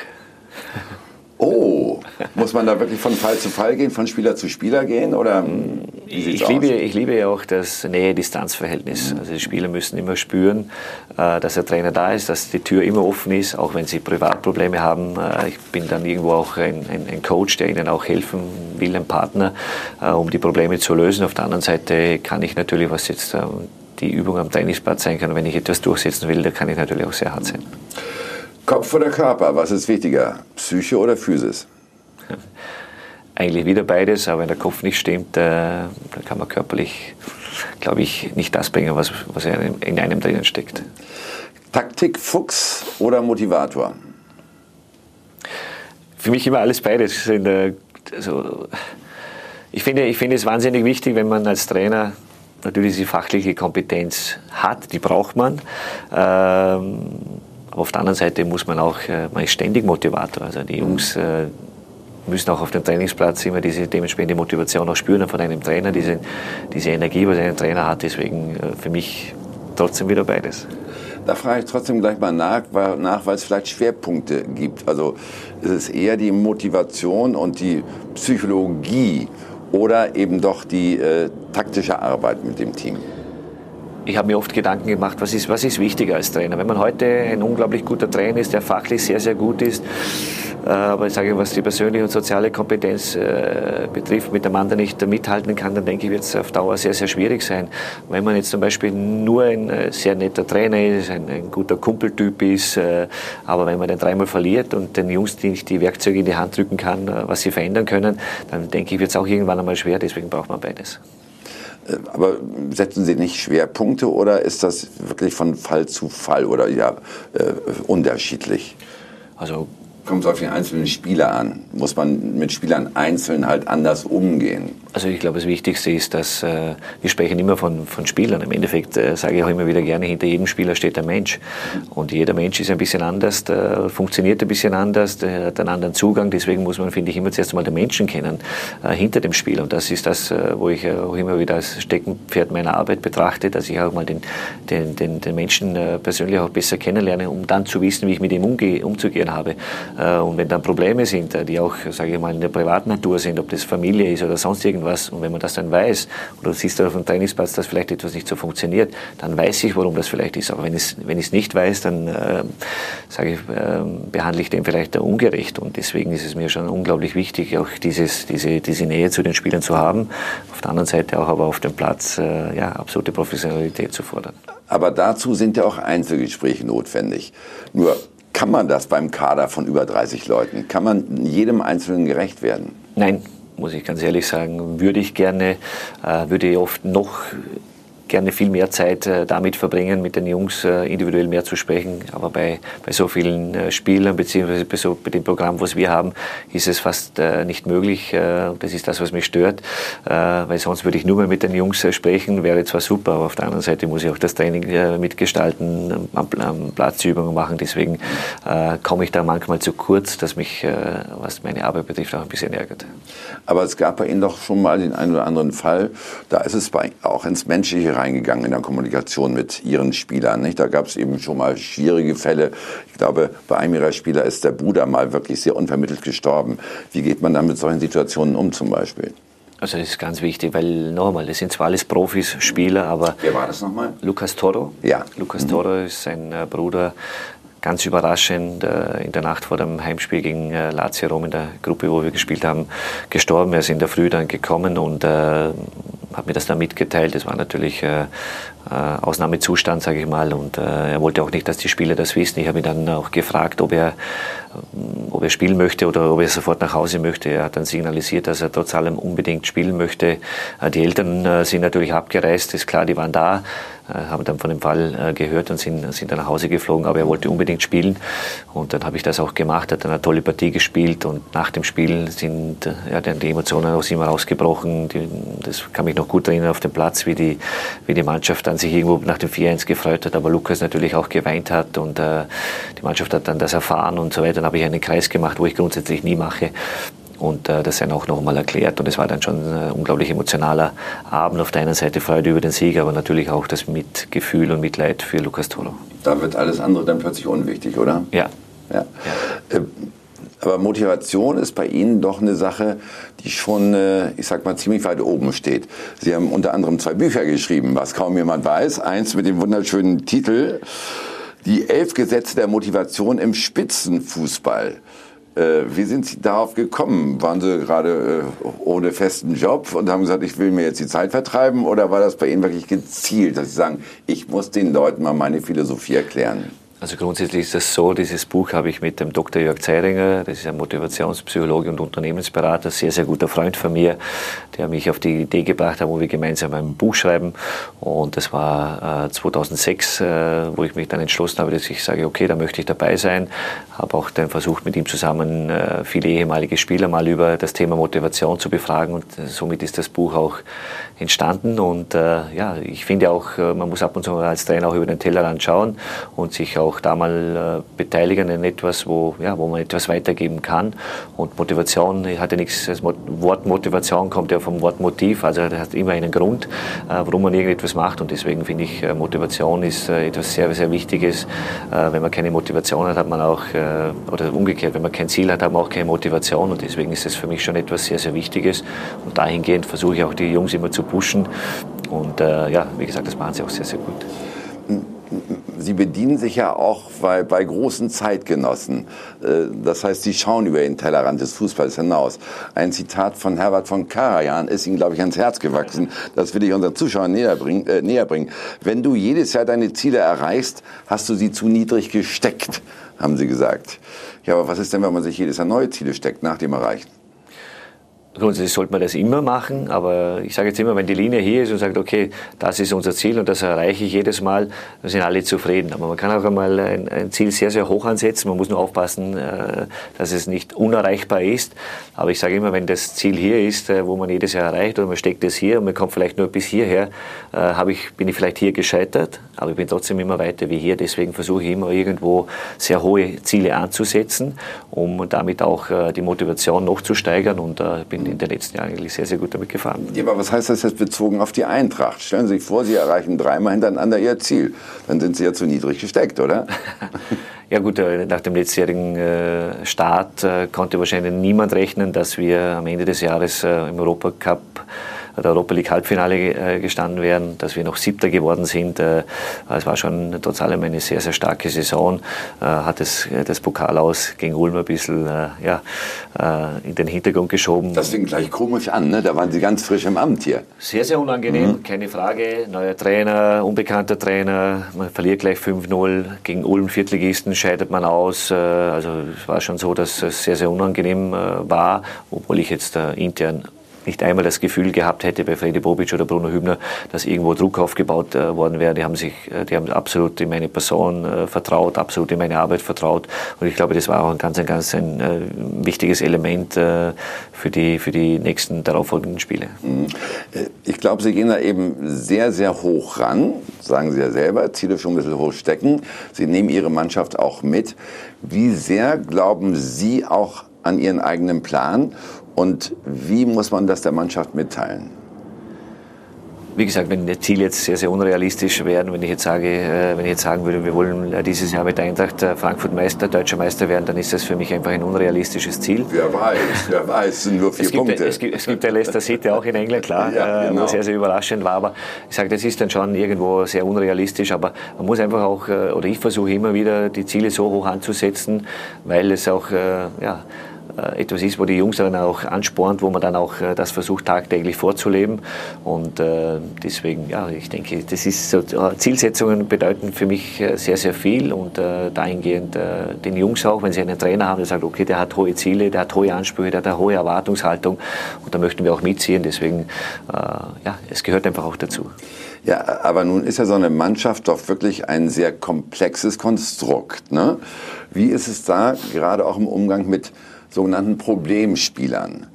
Oh, muss man da wirklich von Fall zu Fall gehen, von Spieler zu Spieler gehen? Oder ich, liebe, ich liebe ja auch das Nähe-Distanz-Verhältnis. Mhm. Also die Spieler müssen immer spüren, äh, dass der Trainer da ist, dass die Tür immer offen ist, auch wenn sie Privatprobleme haben. Äh, ich bin dann irgendwo auch ein, ein, ein Coach, der ihnen auch helfen will, ein Partner, äh, um die Probleme zu lösen. Auf der anderen Seite kann ich natürlich, was jetzt ähm, die Übung am Trainingsplatz sein kann, wenn ich etwas durchsetzen will, da kann ich natürlich auch sehr hart sein. Kopf oder Körper, was ist wichtiger? Psyche oder Physis? Eigentlich wieder beides, aber wenn der Kopf nicht stimmt, äh, dann kann man körperlich, glaube ich, nicht das bringen, was, was in einem drinnen steckt. Taktik, Fuchs oder Motivator? Für mich immer alles beides. Also, ich, finde, ich finde es wahnsinnig wichtig, wenn man als Trainer natürlich diese fachliche Kompetenz hat, die braucht man. Ähm, aber auf der anderen Seite muss man auch, äh, man ist ständig Motivator. Also die Jungs äh, müssen auch auf dem Trainingsplatz immer diese dementsprechende Motivation auch spüren von einem Trainer, diese, diese Energie, was ein Trainer hat. Deswegen äh, für mich trotzdem wieder beides. Da frage ich trotzdem gleich mal nach, weil, nach, weil es vielleicht Schwerpunkte gibt. Also ist es eher die Motivation und die Psychologie oder eben doch die äh, taktische Arbeit mit dem Team? Ich habe mir oft Gedanken gemacht, was ist, was ist wichtiger als Trainer? Wenn man heute ein unglaublich guter Trainer ist, der fachlich sehr, sehr gut ist, äh, aber ich sage, was die persönliche und soziale Kompetenz äh, betrifft, mit dem anderen nicht mithalten kann, dann denke ich, wird es auf Dauer sehr, sehr schwierig sein. Wenn man jetzt zum Beispiel nur ein äh, sehr netter Trainer ist, ein, ein guter Kumpeltyp ist, aber wenn man den dreimal verliert und den Jungs nicht die Werkzeuge in die Hand drücken kann, was sie verändern können, dann denke ich, wird es auch irgendwann einmal schwer. Deswegen braucht man beides. Aber setzen Sie nicht Schwerpunkte oder ist das wirklich von Fall zu Fall oder ja äh, unterschiedlich? Also kommt es auf den einzelnen Spieler an. Muss man mit Spielern einzeln halt anders umgehen? Also ich glaube, das Wichtigste ist, dass äh, wir sprechen immer von, von Spielern. Im Endeffekt äh, sage ich auch immer wieder gerne, hinter jedem Spieler steht ein Mensch. Und jeder Mensch ist ein bisschen anders, äh, funktioniert ein bisschen anders, äh, hat einen anderen Zugang. Deswegen muss man, finde ich, immer zuerst einmal den Menschen kennen äh, hinter dem Spiel. Und das ist das, äh, wo ich auch immer wieder als Steckenpferd meiner Arbeit betrachte, dass ich auch mal den, den, den, den Menschen persönlich auch besser kennenlerne, um dann zu wissen, wie ich mit ihm umgehe, umzugehen habe. Und wenn dann Probleme sind, die auch, sage ich mal, in der Privatnatur sind, ob das Familie ist oder sonst irgendwas. Und wenn man das dann weiß, oder du siehst auf dem Trainingsplatz, dass vielleicht etwas nicht so funktioniert, dann weiß ich, warum das vielleicht ist. Aber wenn ich es wenn nicht weiß, dann äh, ich, äh, behandle ich den vielleicht ungerecht. Und deswegen ist es mir schon unglaublich wichtig, auch dieses, diese, diese Nähe zu den Spielern zu haben. Auf der anderen Seite auch aber auf dem Platz äh, ja, absolute Professionalität zu fordern. Aber dazu sind ja auch Einzelgespräche notwendig. Nur kann man das beim Kader von über 30 Leuten? Kann man jedem Einzelnen gerecht werden? Nein, muss ich ganz ehrlich sagen, würde ich gerne, äh, würde ich oft noch gerne viel mehr Zeit äh, damit verbringen, mit den Jungs äh, individuell mehr zu sprechen. Aber bei, bei so vielen äh, Spielern, beziehungsweise bei, so, bei dem Programm, was wir haben, ist es fast nicht möglich. das ist das, was mich stört, weil sonst würde ich nur mehr mit den Jungs sprechen, wäre zwar super, aber auf der anderen Seite muss ich auch das Training mitgestalten, am, am Platz machen. Deswegen komme ich da manchmal zu kurz, dass mich, was meine Arbeit betrifft, auch ein bisschen ärgert. Aber es gab bei Ihnen doch schon mal den einen oder anderen Fall, da ist es auch ins Menschliche reingegangen in der Kommunikation mit ihren Spielern. Nicht? Da gab es eben schon mal schwierige Fälle. Ich glaube, bei einem ihrer Spieler ist der Bruder mal wirklich sehr unvermittelt gestorben. Wie geht man dann mit solchen Situationen um zum Beispiel? Also das ist ganz wichtig, weil nochmal, das sind zwar alles Profis, Spieler, aber... Wer war das nochmal? Lukas Toro. Ja. Lukas mhm. Toro ist sein äh, Bruder, ganz überraschend äh, in der Nacht vor dem Heimspiel gegen äh, Lazio Rom in der Gruppe, wo wir gespielt haben, gestorben. Er ist in der Früh dann gekommen und hat mir das dann mitgeteilt. Das war natürlich äh, Ausnahmezustand, sage ich mal. Und äh, er wollte auch nicht, dass die Spieler das wissen. Ich habe ihn dann auch gefragt, ob er, ob er spielen möchte oder ob er sofort nach Hause möchte. Er hat dann signalisiert, dass er trotz allem unbedingt spielen möchte. Äh, die Eltern äh, sind natürlich abgereist, ist klar, die waren da. Äh, haben dann von dem Fall äh, gehört und sind, sind dann nach Hause geflogen, aber er wollte unbedingt spielen und dann habe ich das auch gemacht, hat dann eine tolle Partie gespielt und nach dem Spiel sind äh, ja, dann die Emotionen aus ihm rausgebrochen, die, das kann mich noch gut erinnern auf dem Platz, wie die, wie die Mannschaft dann sich irgendwo nach dem 4-1 gefreut hat, aber Lukas natürlich auch geweint hat und äh, die Mannschaft hat dann das erfahren und so weiter, dann habe ich einen Kreis gemacht, wo ich grundsätzlich nie mache und äh, das dann auch nochmal erklärt. Und es war dann schon ein unglaublich emotionaler Abend. Auf der einen Seite Freude über den Sieg, aber natürlich auch das Mitgefühl und Mitleid für Lukas Toro. Da wird alles andere dann plötzlich unwichtig, oder? Ja. ja. ja. Aber Motivation ist bei Ihnen doch eine Sache, die schon, äh, ich sag mal, ziemlich weit oben steht. Sie haben unter anderem zwei Bücher geschrieben, was kaum jemand weiß. Eins mit dem wunderschönen Titel Die elf Gesetze der Motivation im Spitzenfußball. Äh, wie sind Sie darauf gekommen? Waren Sie gerade äh, ohne festen Job und haben gesagt, ich will mir jetzt die Zeit vertreiben? Oder war das bei Ihnen wirklich gezielt, dass Sie sagen, ich muss den Leuten mal meine Philosophie erklären? Also grundsätzlich ist das so, dieses Buch habe ich mit dem Dr. Jörg Zeiringer, das ist ein Motivationspsychologe und Unternehmensberater, sehr, sehr guter Freund von mir, der mich auf die Idee gebracht hat, wo wir gemeinsam ein Buch schreiben. Und das war äh, 2006, äh, wo ich mich dann entschlossen habe, dass ich sage, okay, da möchte ich dabei sein. Habe auch dann versucht, mit ihm zusammen äh, viele ehemalige Spieler mal über das Thema Motivation zu befragen und somit ist das Buch auch entstanden. Und äh, ja, ich finde auch, äh, man muss ab und zu als Trainer auch über den Tellerrand schauen und sich auch da mal äh, beteiligen in etwas, wo, ja, wo man etwas weitergeben kann. Und Motivation hat ja nichts, das Wort Motivation kommt ja vom Wort Motiv, also das hat immer einen Grund, äh, warum man irgendetwas macht. Und deswegen finde ich, äh, Motivation ist äh, etwas sehr, sehr Wichtiges. Äh, wenn man keine Motivation hat, hat man auch, äh, oder umgekehrt, wenn man kein Ziel hat, hat man auch keine Motivation. Und deswegen ist es für mich schon etwas sehr, sehr Wichtiges. Und dahingehend versuche ich auch die Jungs immer zu pushen. Und ja, wie gesagt, das machen sie auch sehr, sehr gut. Sie bedienen sich ja auch bei, bei großen Zeitgenossen. Äh, das heißt, Sie schauen über den Tellerrand des Fußballs hinaus. Ein Zitat von Herbert von Karajan ist Ihnen, glaube ich, ans Herz gewachsen. Das will ich unseren Zuschauern näher bringen, äh, näher bringen. Wenn du jedes Jahr deine Ziele erreichst, hast du sie zu niedrig gesteckt, haben Sie gesagt. Ja, aber was ist denn, wenn man sich jedes Jahr neue Ziele steckt nach dem Erreichen? Grundsätzlich sollte man das immer machen, aber ich sage jetzt immer, wenn die Linie hier ist und sagt, okay, das ist unser Ziel und das erreiche ich jedes Mal, dann sind alle zufrieden. Aber man kann auch einmal ein, ein Ziel sehr, sehr hoch ansetzen. Man muss nur aufpassen, äh, dass es nicht unerreichbar ist. Aber ich sage immer, wenn das Ziel hier ist, äh, wo man jedes Jahr erreicht oder man steckt es hier und man kommt vielleicht nur bis hierher, äh, habe ich, bin ich vielleicht hier gescheitert, aber ich bin trotzdem immer weiter wie hier. Deswegen versuche ich immer irgendwo sehr hohe Ziele anzusetzen, um damit auch die Motivation noch zu steigern und bin in den letzten Jahren eigentlich sehr, sehr gut damit gefahren. Ja, aber was heißt das jetzt bezogen auf die Eintracht? Stellen Sie sich vor, Sie erreichen dreimal hintereinander Ihr Ziel. Dann sind Sie ja zu niedrig gesteckt, oder? ja gut, äh, nach dem letztjährigen äh, Start äh, konnte wahrscheinlich niemand rechnen, dass wir am Ende des Jahres im Europacup der Europa League Halbfinale äh, gestanden wären, dass wir noch Siebter geworden sind. Äh, es war schon trotz allem eine sehr, sehr starke Saison. Äh, hat das, das Pokal aus gegen Ulm ein bisschen ja, in den Hintergrund geschoben. Das fing gleich komisch an, ne? da waren Sie ganz frisch im Amt hier. Sehr, sehr unangenehm, mhm. keine Frage. Neuer Trainer, unbekannter Trainer, man verliert gleich 5-0. Gegen Ulm, Viertligisten, scheidet man aus. Also es war schon so, dass es sehr, sehr unangenehm war, obwohl ich jetzt intern nicht einmal das Gefühl gehabt hätte bei Freddy Bobic oder Bruno Hübner, dass irgendwo Druck aufgebaut äh, worden wäre. Die haben sich, äh, die haben absolut in meine Person äh, vertraut, absolut in meine Arbeit vertraut. Und ich glaube, das war auch ein ganz, ein ganz ein äh, wichtiges Element äh, für die, für die nächsten darauffolgenden Spiele. Mhm. Äh, ich glaube, Sie gehen da eben sehr, sehr hoch ran, sagen Sie ja selber, Ziele schon ein bisschen hoch stecken. Sie nehmen Ihre Mannschaft auch mit. Wie sehr glauben Sie auch an Ihren eigenen Plan und wie muss man das der Mannschaft mitteilen? Wie gesagt, wenn die Ziele jetzt sehr, sehr unrealistisch werden, wenn ich jetzt sage, äh, wenn ich jetzt sagen würde, wir wollen dieses Jahr mit Eintracht äh, Frankfurt Meister, deutscher Meister werden, dann ist das für mich einfach ein unrealistisches Ziel. Wer weiß, wer weiß, es sind nur vier es gibt, Punkte. Es gibt, es gibt ja Leicester City auch in England, klar, ja, äh, genau. wo sehr, sehr überraschend war. Aber ich sage, das ist dann schon irgendwo sehr unrealistisch. Aber man muss einfach auch, oder ich versuche immer wieder, die Ziele so hoch anzusetzen, weil es auch, ja, äh, etwas ist, wo die Jungs dann auch anspornt, wo man dann auch äh, das versucht tagtäglich vorzuleben. Und äh, deswegen, ja, ich denke, das ist so, Zielsetzungen bedeuten für mich sehr, sehr viel und dahingehend den Jungs auch, wenn sie einen Trainer haben, der sagt, okay, der hat hohe Ziele, der hat hohe Ansprüche, der hat eine hohe Erwartungshaltung und da möchten wir auch mitziehen. Deswegen, ja, es gehört einfach auch dazu. Ja, aber nun ist ja so eine Mannschaft doch wirklich ein sehr komplexes Konstrukt. Ne? Wie ist es da, gerade auch im Umgang mit sogenannten Problemspielern.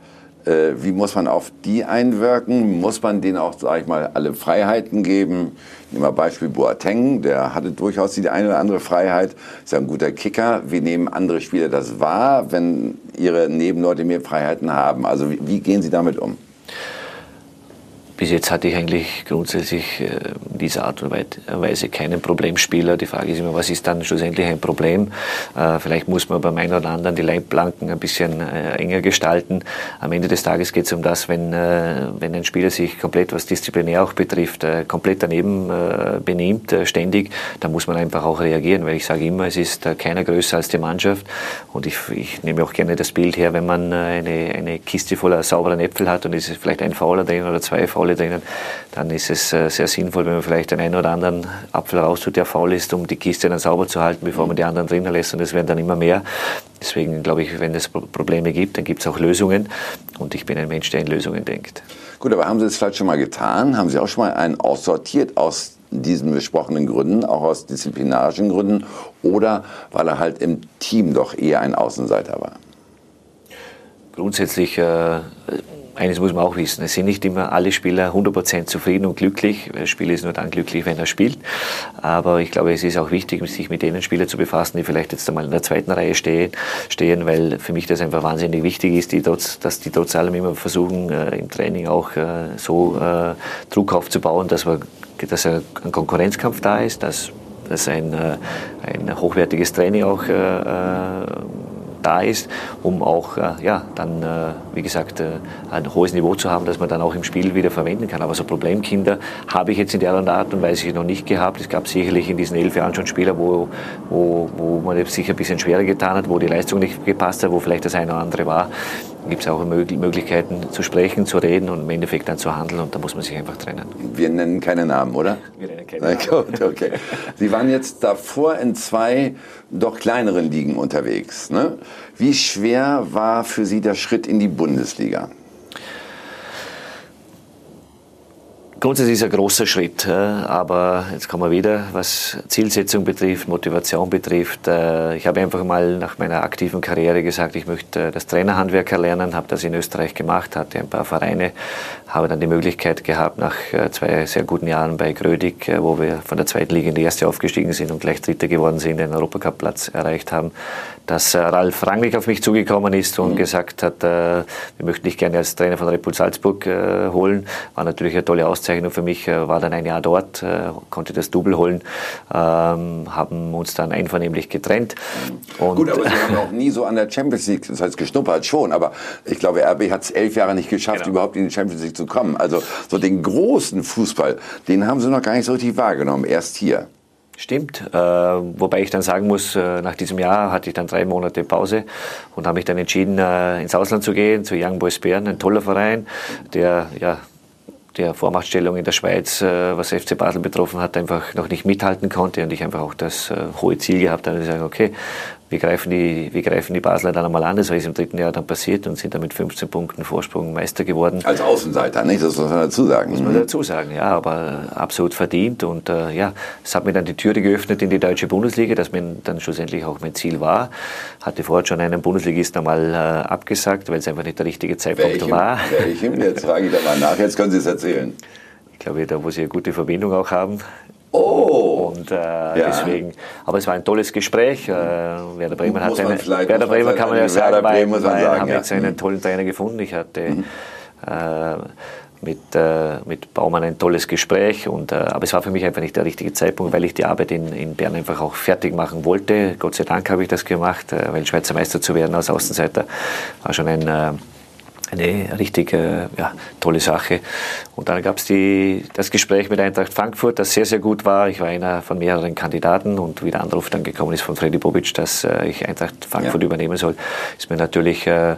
Äh, wie muss man auf die einwirken? Muss man denen auch, sage ich mal, alle Freiheiten geben? Nehmen wir Beispiel Boateng, der hatte durchaus die eine oder andere Freiheit, ist ja ein guter Kicker. Wie nehmen andere Spieler das wahr, wenn ihre Nebenleute mehr Freiheiten haben? Also wie, wie gehen Sie damit um? Bis jetzt hatte ich eigentlich grundsätzlich äh, in dieser Art und Weise keinen Problemspieler. Die Frage ist immer, was ist dann schlussendlich ein Problem? Äh, vielleicht muss man beim einen oder anderen die Leitplanken ein bisschen äh, enger gestalten. Am Ende des Tages geht es um das, wenn, wenn ein Spieler sich komplett, was disziplinär auch betrifft, komplett daneben benimmt, ständig, dann muss man einfach auch reagieren, weil ich sage immer, es ist keiner größer als die Mannschaft. Und ich, ich nehme auch gerne das Bild her, wenn man eine, eine Kiste voller sauberen Äpfel hat und es ist vielleicht ein Fauler drin oder zwei Faule Faule drinnen, dann ist es äh, sehr sinnvoll, wenn man vielleicht den einen oder anderen Apfel raustut, der faul ist, um die Kiste dann sauber zu halten, bevor man die anderen drinnen lässt. Und es werden dann immer mehr. Deswegen glaube ich, wenn es Probleme gibt, dann gibt es auch Lösungen. Und ich bin ein Mensch, der in Lösungen denkt. Gut, aber haben Sie es vielleicht schon mal getan? Haben Sie auch schon mal einen aussortiert aus diesen besprochenen Gründen, auch aus disziplinarischen Gründen, oder weil er halt im Team doch eher ein Außenseiter war? Grundsätzlich äh, eines muss man auch wissen, es sind nicht immer alle Spieler 100% zufrieden und glücklich. Ein Spieler ist nur dann glücklich, wenn er spielt. Aber ich glaube, es ist auch wichtig, sich mit denen Spielern zu befassen, die vielleicht jetzt einmal in der zweiten Reihe stehen, stehen weil für mich das einfach wahnsinnig wichtig ist, die trotz, dass die trotz allem immer versuchen, äh, im Training auch äh, so äh, Druck aufzubauen, dass, wir, dass ein Konkurrenzkampf da ist, dass, dass ein, ein hochwertiges Training auch da ist, um auch äh, ja, dann, äh, wie gesagt, äh, ein hohes Niveau zu haben, das man dann auch im Spiel wieder verwenden kann. Aber so Problemkinder habe ich jetzt in der Art und Weise noch nicht gehabt. Es gab sicherlich in diesen elf Jahren schon Spieler, wo, wo, wo man sich ein bisschen schwerer getan hat, wo die Leistung nicht gepasst hat, wo vielleicht das eine oder andere war gibt es auch Möglichkeiten zu sprechen, zu reden und im Endeffekt dann zu handeln und da muss man sich einfach trennen. Wir nennen keine Namen, oder? Wir nennen keine Namen. Gut, okay. Sie waren jetzt davor in zwei doch kleineren Ligen unterwegs. Ne? Wie schwer war für Sie der Schritt in die Bundesliga? Grundsätzlich ist ein großer Schritt, aber jetzt kommen wir wieder, was Zielsetzung betrifft, Motivation betrifft. Äh, ich habe einfach mal nach meiner aktiven Karriere gesagt, ich möchte das Trainerhandwerk erlernen, habe das in Österreich gemacht, hatte ein paar Vereine, habe dann die Möglichkeit gehabt, nach äh, zwei sehr guten Jahren bei Grödig, äh, wo wir von der zweiten Liga in die erste aufgestiegen sind und gleich Dritter geworden sind, den Europacup-Platz erreicht haben, dass Ralf Rangnick auf mich zugekommen ist und mhm. gesagt hat, wir möchten dich gerne als Trainer von Red Bull Salzburg holen. War natürlich eine tolle Auszeichnung für mich, äh, war dann ein Jahr dort, äh, konnte das Double holen, ähm, haben uns dann einvernehmlich getrennt. Und Gut, aber Sie haben auch nie so an der Champions League, das heißt geschnuppert schon, aber ich glaube, RB hat es elf Jahre nicht geschafft, genau. überhaupt in die Champions League zu kommen. Also so den großen Fußball, den haben Sie noch gar nicht so richtig wahrgenommen, erst hier. Stimmt, äh, wobei ich dann sagen muss, äh, nach diesem Jahr hatte ich dann drei Monate Pause und habe mich dann entschieden, äh, ins Ausland zu gehen, zu Young Boys Bern, ein toller Verein, der ja der Vormachtstellung in der Schweiz, äh, was FC Basel betroffen hat, einfach noch nicht mithalten konnte und ich einfach auch das äh, hohe Ziel gehabt habe, zu sagen, okay, wir greifen die, wir greifen die Basler dann einmal an. Das ist im dritten Jahr dann passiert und sind dann mit 15 Punkten Vorsprung Meister geworden. Als Außenseiter, nicht? Das muss man dazu sagen. Muss man dazu sagen, ja, aber absolut verdient. Und äh, ja, es hat mir dann die Türe geöffnet in die deutsche Bundesliga, das mir dann schlussendlich auch mein Ziel war. Hatte vorher schon einen Bundesligisten einmal äh, abgesagt, weil es einfach nicht der richtige Zeitpunkt welchem, war. Welchem? Jetzt frage ich da mal nach. Jetzt können Sie es erzählen. Ich glaube, da wo Sie eine gute Verbindung auch haben. Oh. Und äh, ja. deswegen, aber es war ein tolles Gespräch. Äh, Werder Bremen hat einen, Werder Bremen kann man ja sagen, weil, weil sagen, haben ja. jetzt einen mhm. tollen Trainer gefunden. Ich hatte mhm. äh, mit, äh, mit Baumann ein tolles Gespräch. Und, äh, aber es war für mich einfach nicht der richtige Zeitpunkt, weil ich die Arbeit in, in Bern einfach auch fertig machen wollte. Gott sei Dank habe ich das gemacht, äh, weil Schweizer Meister zu werden als Außenseiter war schon ein äh, eine richtig äh, ja, tolle Sache. Und dann gab es das Gespräch mit Eintracht Frankfurt, das sehr, sehr gut war. Ich war einer von mehreren Kandidaten und wie der Anruf dann gekommen ist von Freddy Bobic, dass äh, ich Eintracht Frankfurt ja. übernehmen soll, ist mir natürlich äh,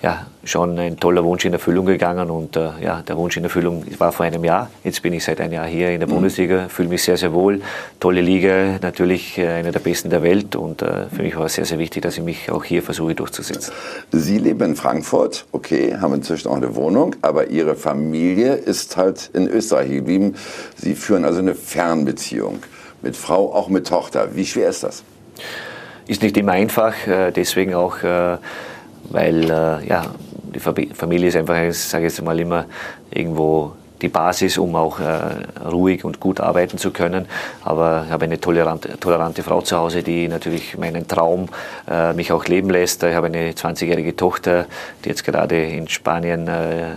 ja, schon ein toller Wunsch in Erfüllung gegangen und äh, ja, der Wunsch in Erfüllung war vor einem Jahr. Jetzt bin ich seit einem Jahr hier in der mhm. Bundesliga, fühle mich sehr, sehr wohl. Tolle Liga, natürlich äh, eine der besten der Welt und äh, für mich war es sehr, sehr wichtig, dass ich mich auch hier versuche durchzusetzen. Sie leben in Frankfurt, okay, haben inzwischen auch eine Wohnung, aber Ihre Familie ist halt in Österreich geblieben. Sie führen also eine Fernbeziehung mit Frau, auch mit Tochter. Wie schwer ist das? Ist nicht immer einfach, äh, deswegen auch äh, weil äh, ja, die Familie ist einfach, ich sage jetzt mal immer, irgendwo die Basis, um auch äh, ruhig und gut arbeiten zu können. Aber ich habe eine tolerante, tolerante Frau zu Hause, die natürlich meinen Traum äh, mich auch leben lässt. Ich habe eine 20-jährige Tochter, die jetzt gerade in Spanien äh, äh,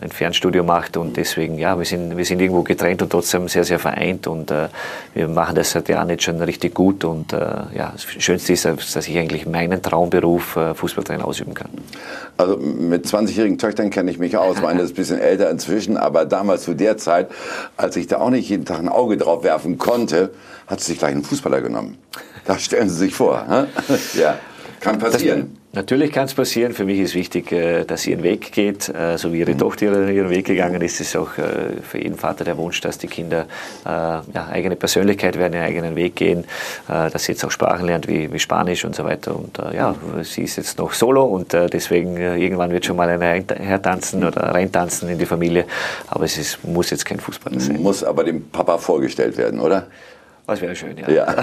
ein Fernstudio macht und deswegen, ja, wir sind, wir sind irgendwo getrennt und trotzdem sehr, sehr vereint und äh, wir machen das seit Jahren jetzt schon richtig gut und äh, ja, das Schönste ist, dass ich eigentlich meinen Traumberuf Fußballtrainer ausüben kann. Also mit 20-jährigen Töchtern kenne ich mich aus. Meine ist ein bisschen älter inzwischen, aber damals zu der Zeit, als ich da auch nicht jeden Tag ein Auge drauf werfen konnte, hat sie sich gleich einen Fußballer genommen. Da stellen Sie sich vor. ja, kann passieren. Natürlich kann es passieren. Für mich ist wichtig, äh, dass sie ihren Weg geht, äh, so wie ihre mhm. Tochter ihren Weg gegangen ist. Es ist auch äh, für jeden Vater der Wunsch, dass die Kinder ja, eigene Persönlichkeit werden, ihren eigenen Weg gehen, dass sie jetzt auch Sprachen lernt wie, wie Spanisch und so weiter. Und ja, sie ist jetzt noch solo und deswegen irgendwann wird schon mal einer hertanzen oder reintanzen in die Familie. Aber es ist, muss jetzt kein Fußballer sein. Muss aber dem Papa vorgestellt werden, oder? Das wäre schön, ja. ja.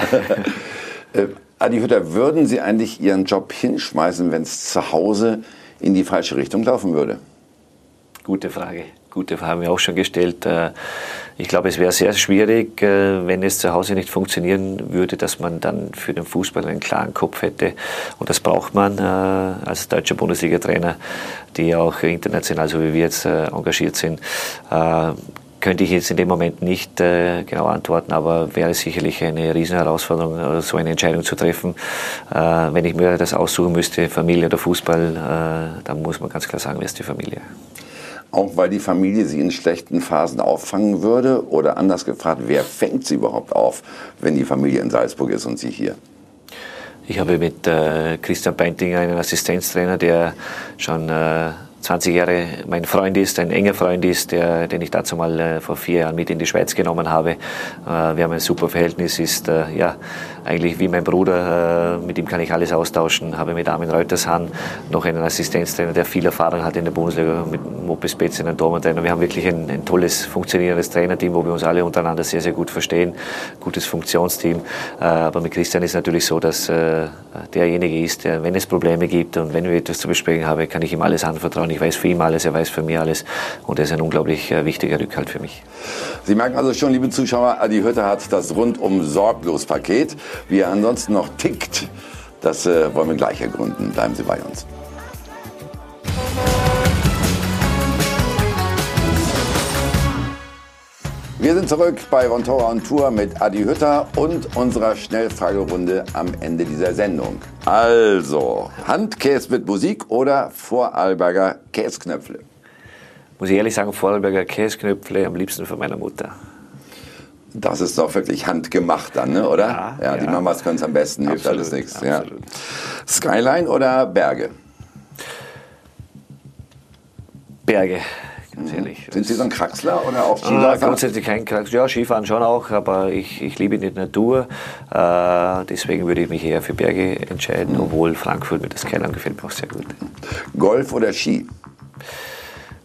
Adi Hütter, würden Sie eigentlich Ihren Job hinschmeißen, wenn es zu Hause in die falsche Richtung laufen würde? Gute Frage. Gute Frage haben wir auch schon gestellt. Äh, ich glaube, es wäre sehr schwierig, äh, wenn es zu Hause nicht funktionieren würde, dass man dann für den Fußball einen klaren Kopf hätte. Und das braucht man äh, als deutscher Bundesliga-Trainer, die auch international, so wie wir jetzt, engagiert sind könnte ich jetzt in dem Moment nicht äh, genau antworten, aber wäre sicherlich eine Riesenherausforderung, äh, so eine Entscheidung zu treffen. Äh, wenn ich mir das aussuchen müsste, Familie oder Fußball, äh, dann muss man ganz klar sagen, wer ist die Familie. Auch weil die Familie sie in schlechten Phasen auffangen würde? Oder anders gefragt, wer fängt sie überhaupt auf, wenn die Familie in Salzburg ist und sie hier? Ich habe mit äh, Christian Beintinger einen Assistenztrainer, der schon äh, 20 Jahre mein Freund ist, ein enger Freund ist, der, den ich dazu mal äh, vor vier Jahren mit in die Schweiz genommen habe. Äh, wir haben ein super Verhältnis, ist äh, ja eigentlich wie mein Bruder. Äh, mit ihm kann ich alles austauschen. Habe mit Armin Reutershahn noch einen Assistenztrainer, der viel Erfahrung hat in der Bundesliga, mit Mopes Betz, einen Tormann-Trainer. Wir haben wirklich ein, ein, tolles, funktionierendes Trainerteam, wo wir uns alle untereinander sehr, sehr gut verstehen. Gutes Funktionsteam. Äh, aber mit Christian ist es natürlich so, dass äh, derjenige ist, der, wenn es Probleme gibt und wenn wir etwas zu besprechen haben, kann ich ihm alles anvertrauen ich weiß für ihn alles, er weiß für mich alles und er ist ein unglaublich wichtiger Rückhalt für mich. Sie merken also schon, liebe Zuschauer, Adi Hütte hat das rundum sorglos Paket. Wie er ansonsten noch tickt, das äh, wollen wir gleich ergründen. Bleiben Sie bei uns. Wir sind zurück bei Vontora on Tour mit Adi Hütter und unserer Schnellfragerunde am Ende dieser Sendung. Also, Handkäse mit Musik oder Vorarlberger Käsknöpfle? Muss ich ehrlich sagen, Vorarlberger Käsknöpfle am liebsten von meiner Mutter. Das ist doch wirklich handgemacht dann, ne, oder? Ja, ja, die Mamas können es am besten, hilft alles nichts. Ja. Skyline oder Berge? Berge ganz ehrlich. Sind Sie so ein Kraxler oder auch? Ah, grundsätzlich kein Kraxler. Ja, Skifahren schon auch, aber ich, ich liebe die Natur. Äh, deswegen würde ich mich eher für Berge entscheiden, mhm. obwohl Frankfurt mit das Skyline gefällt mir auch sehr gut. Golf oder Ski?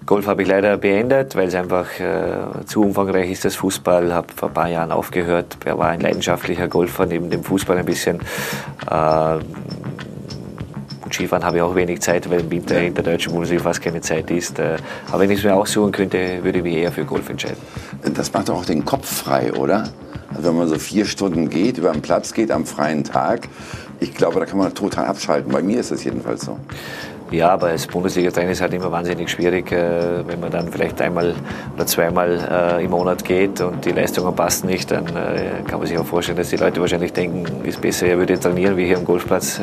Golf habe ich leider beendet, weil es einfach äh, zu umfangreich ist, das Fußball. Habe vor ein paar Jahren aufgehört. Er war ein leidenschaftlicher Golfer neben dem Fußball ein bisschen. Äh, Skifahren habe ich auch wenig Zeit, weil im Winter in der deutschen Bundesliga fast keine Zeit ist. Äh, aber wenn ich es mir aussuchen könnte, würde ich mich eher für Golf entscheiden. Das macht doch auch den Kopf frei, oder? Also wenn man so vier Stunden geht, über den Platz geht am freien Tag, ich glaube, da kann man total abschalten. Bei mir ist das jedenfalls so. Ja, aber als Bundesliga-Trainer ist es halt immer wahnsinnig schwierig, äh, wenn man dann vielleicht einmal oder zweimal äh, im Monat geht und die Leistungen passen nicht, dann äh, kann man sich auch vorstellen, dass die Leute wahrscheinlich denken, ist besser, er würde trainieren, wie hier am Golfplatz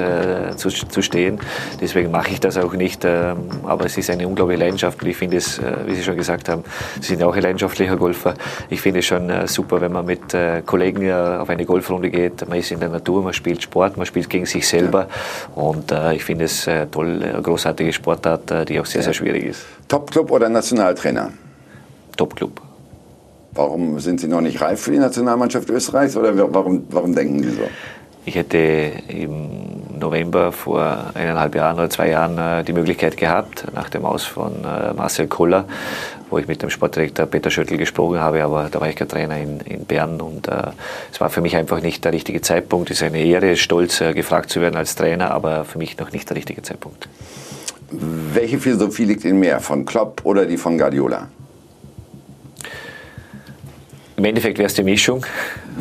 zu, zu stehen. Deswegen mache ich das auch nicht. Ähm, aber es ist eine unglaubliche Leidenschaft und ich finde es, wie Sie schon gesagt haben, Sie sind ja auch ein leidenschaftlicher Golfer. Ich finde es schon super, wenn man mit Kollegen auf eine Golfrunde geht. Man ist in der Natur, man spielt Sport, man spielt gegen sich selber und ich finde es toll, großartige Sportart, äh, die auch sehr, sehr schwierig ist. Topclub oder Nationaltrainer? Topclub. Warum sind Sie noch nicht reif für die Nationalmannschaft Österreichs oder warum, warum denken Sie so? Ich hätte im November vor eineinhalb Jahren oder zwei Jahren äh, die Möglichkeit gehabt, nach dem Aus von äh, Marcel Koller, wo ich mit dem Sportdirektor Peter Schöttl gesprochen habe, aber da war ich kein Trainer in, in Bern und äh, es war für mich einfach nicht der richtige Zeitpunkt. Es ist eine Ehre, stolz gefragt zu werden als Trainer, aber für mich noch nicht der richtige Zeitpunkt. Welche Philosophie liegt Ihnen mehr, von Klopp oder die von Guardiola? Im Endeffekt wäre es die Mischung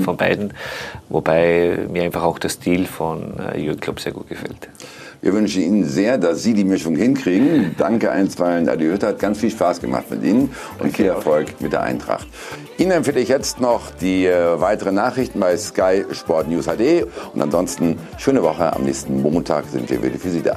von beiden, wobei mir einfach auch der Stil von äh, Jürgen Klopp sehr gut gefällt. Wir wünschen Ihnen sehr, dass Sie die Mischung hinkriegen. Danke einstweilen, Adi Hütter. Hat ganz viel Spaß gemacht mit Ihnen und viel Erfolg mit der Eintracht. Ihnen empfehle ich jetzt noch die äh, weiteren Nachrichten bei Sky Sport News HD. Und ansonsten schöne Woche. Am nächsten Montag sind wir wieder für Sie da.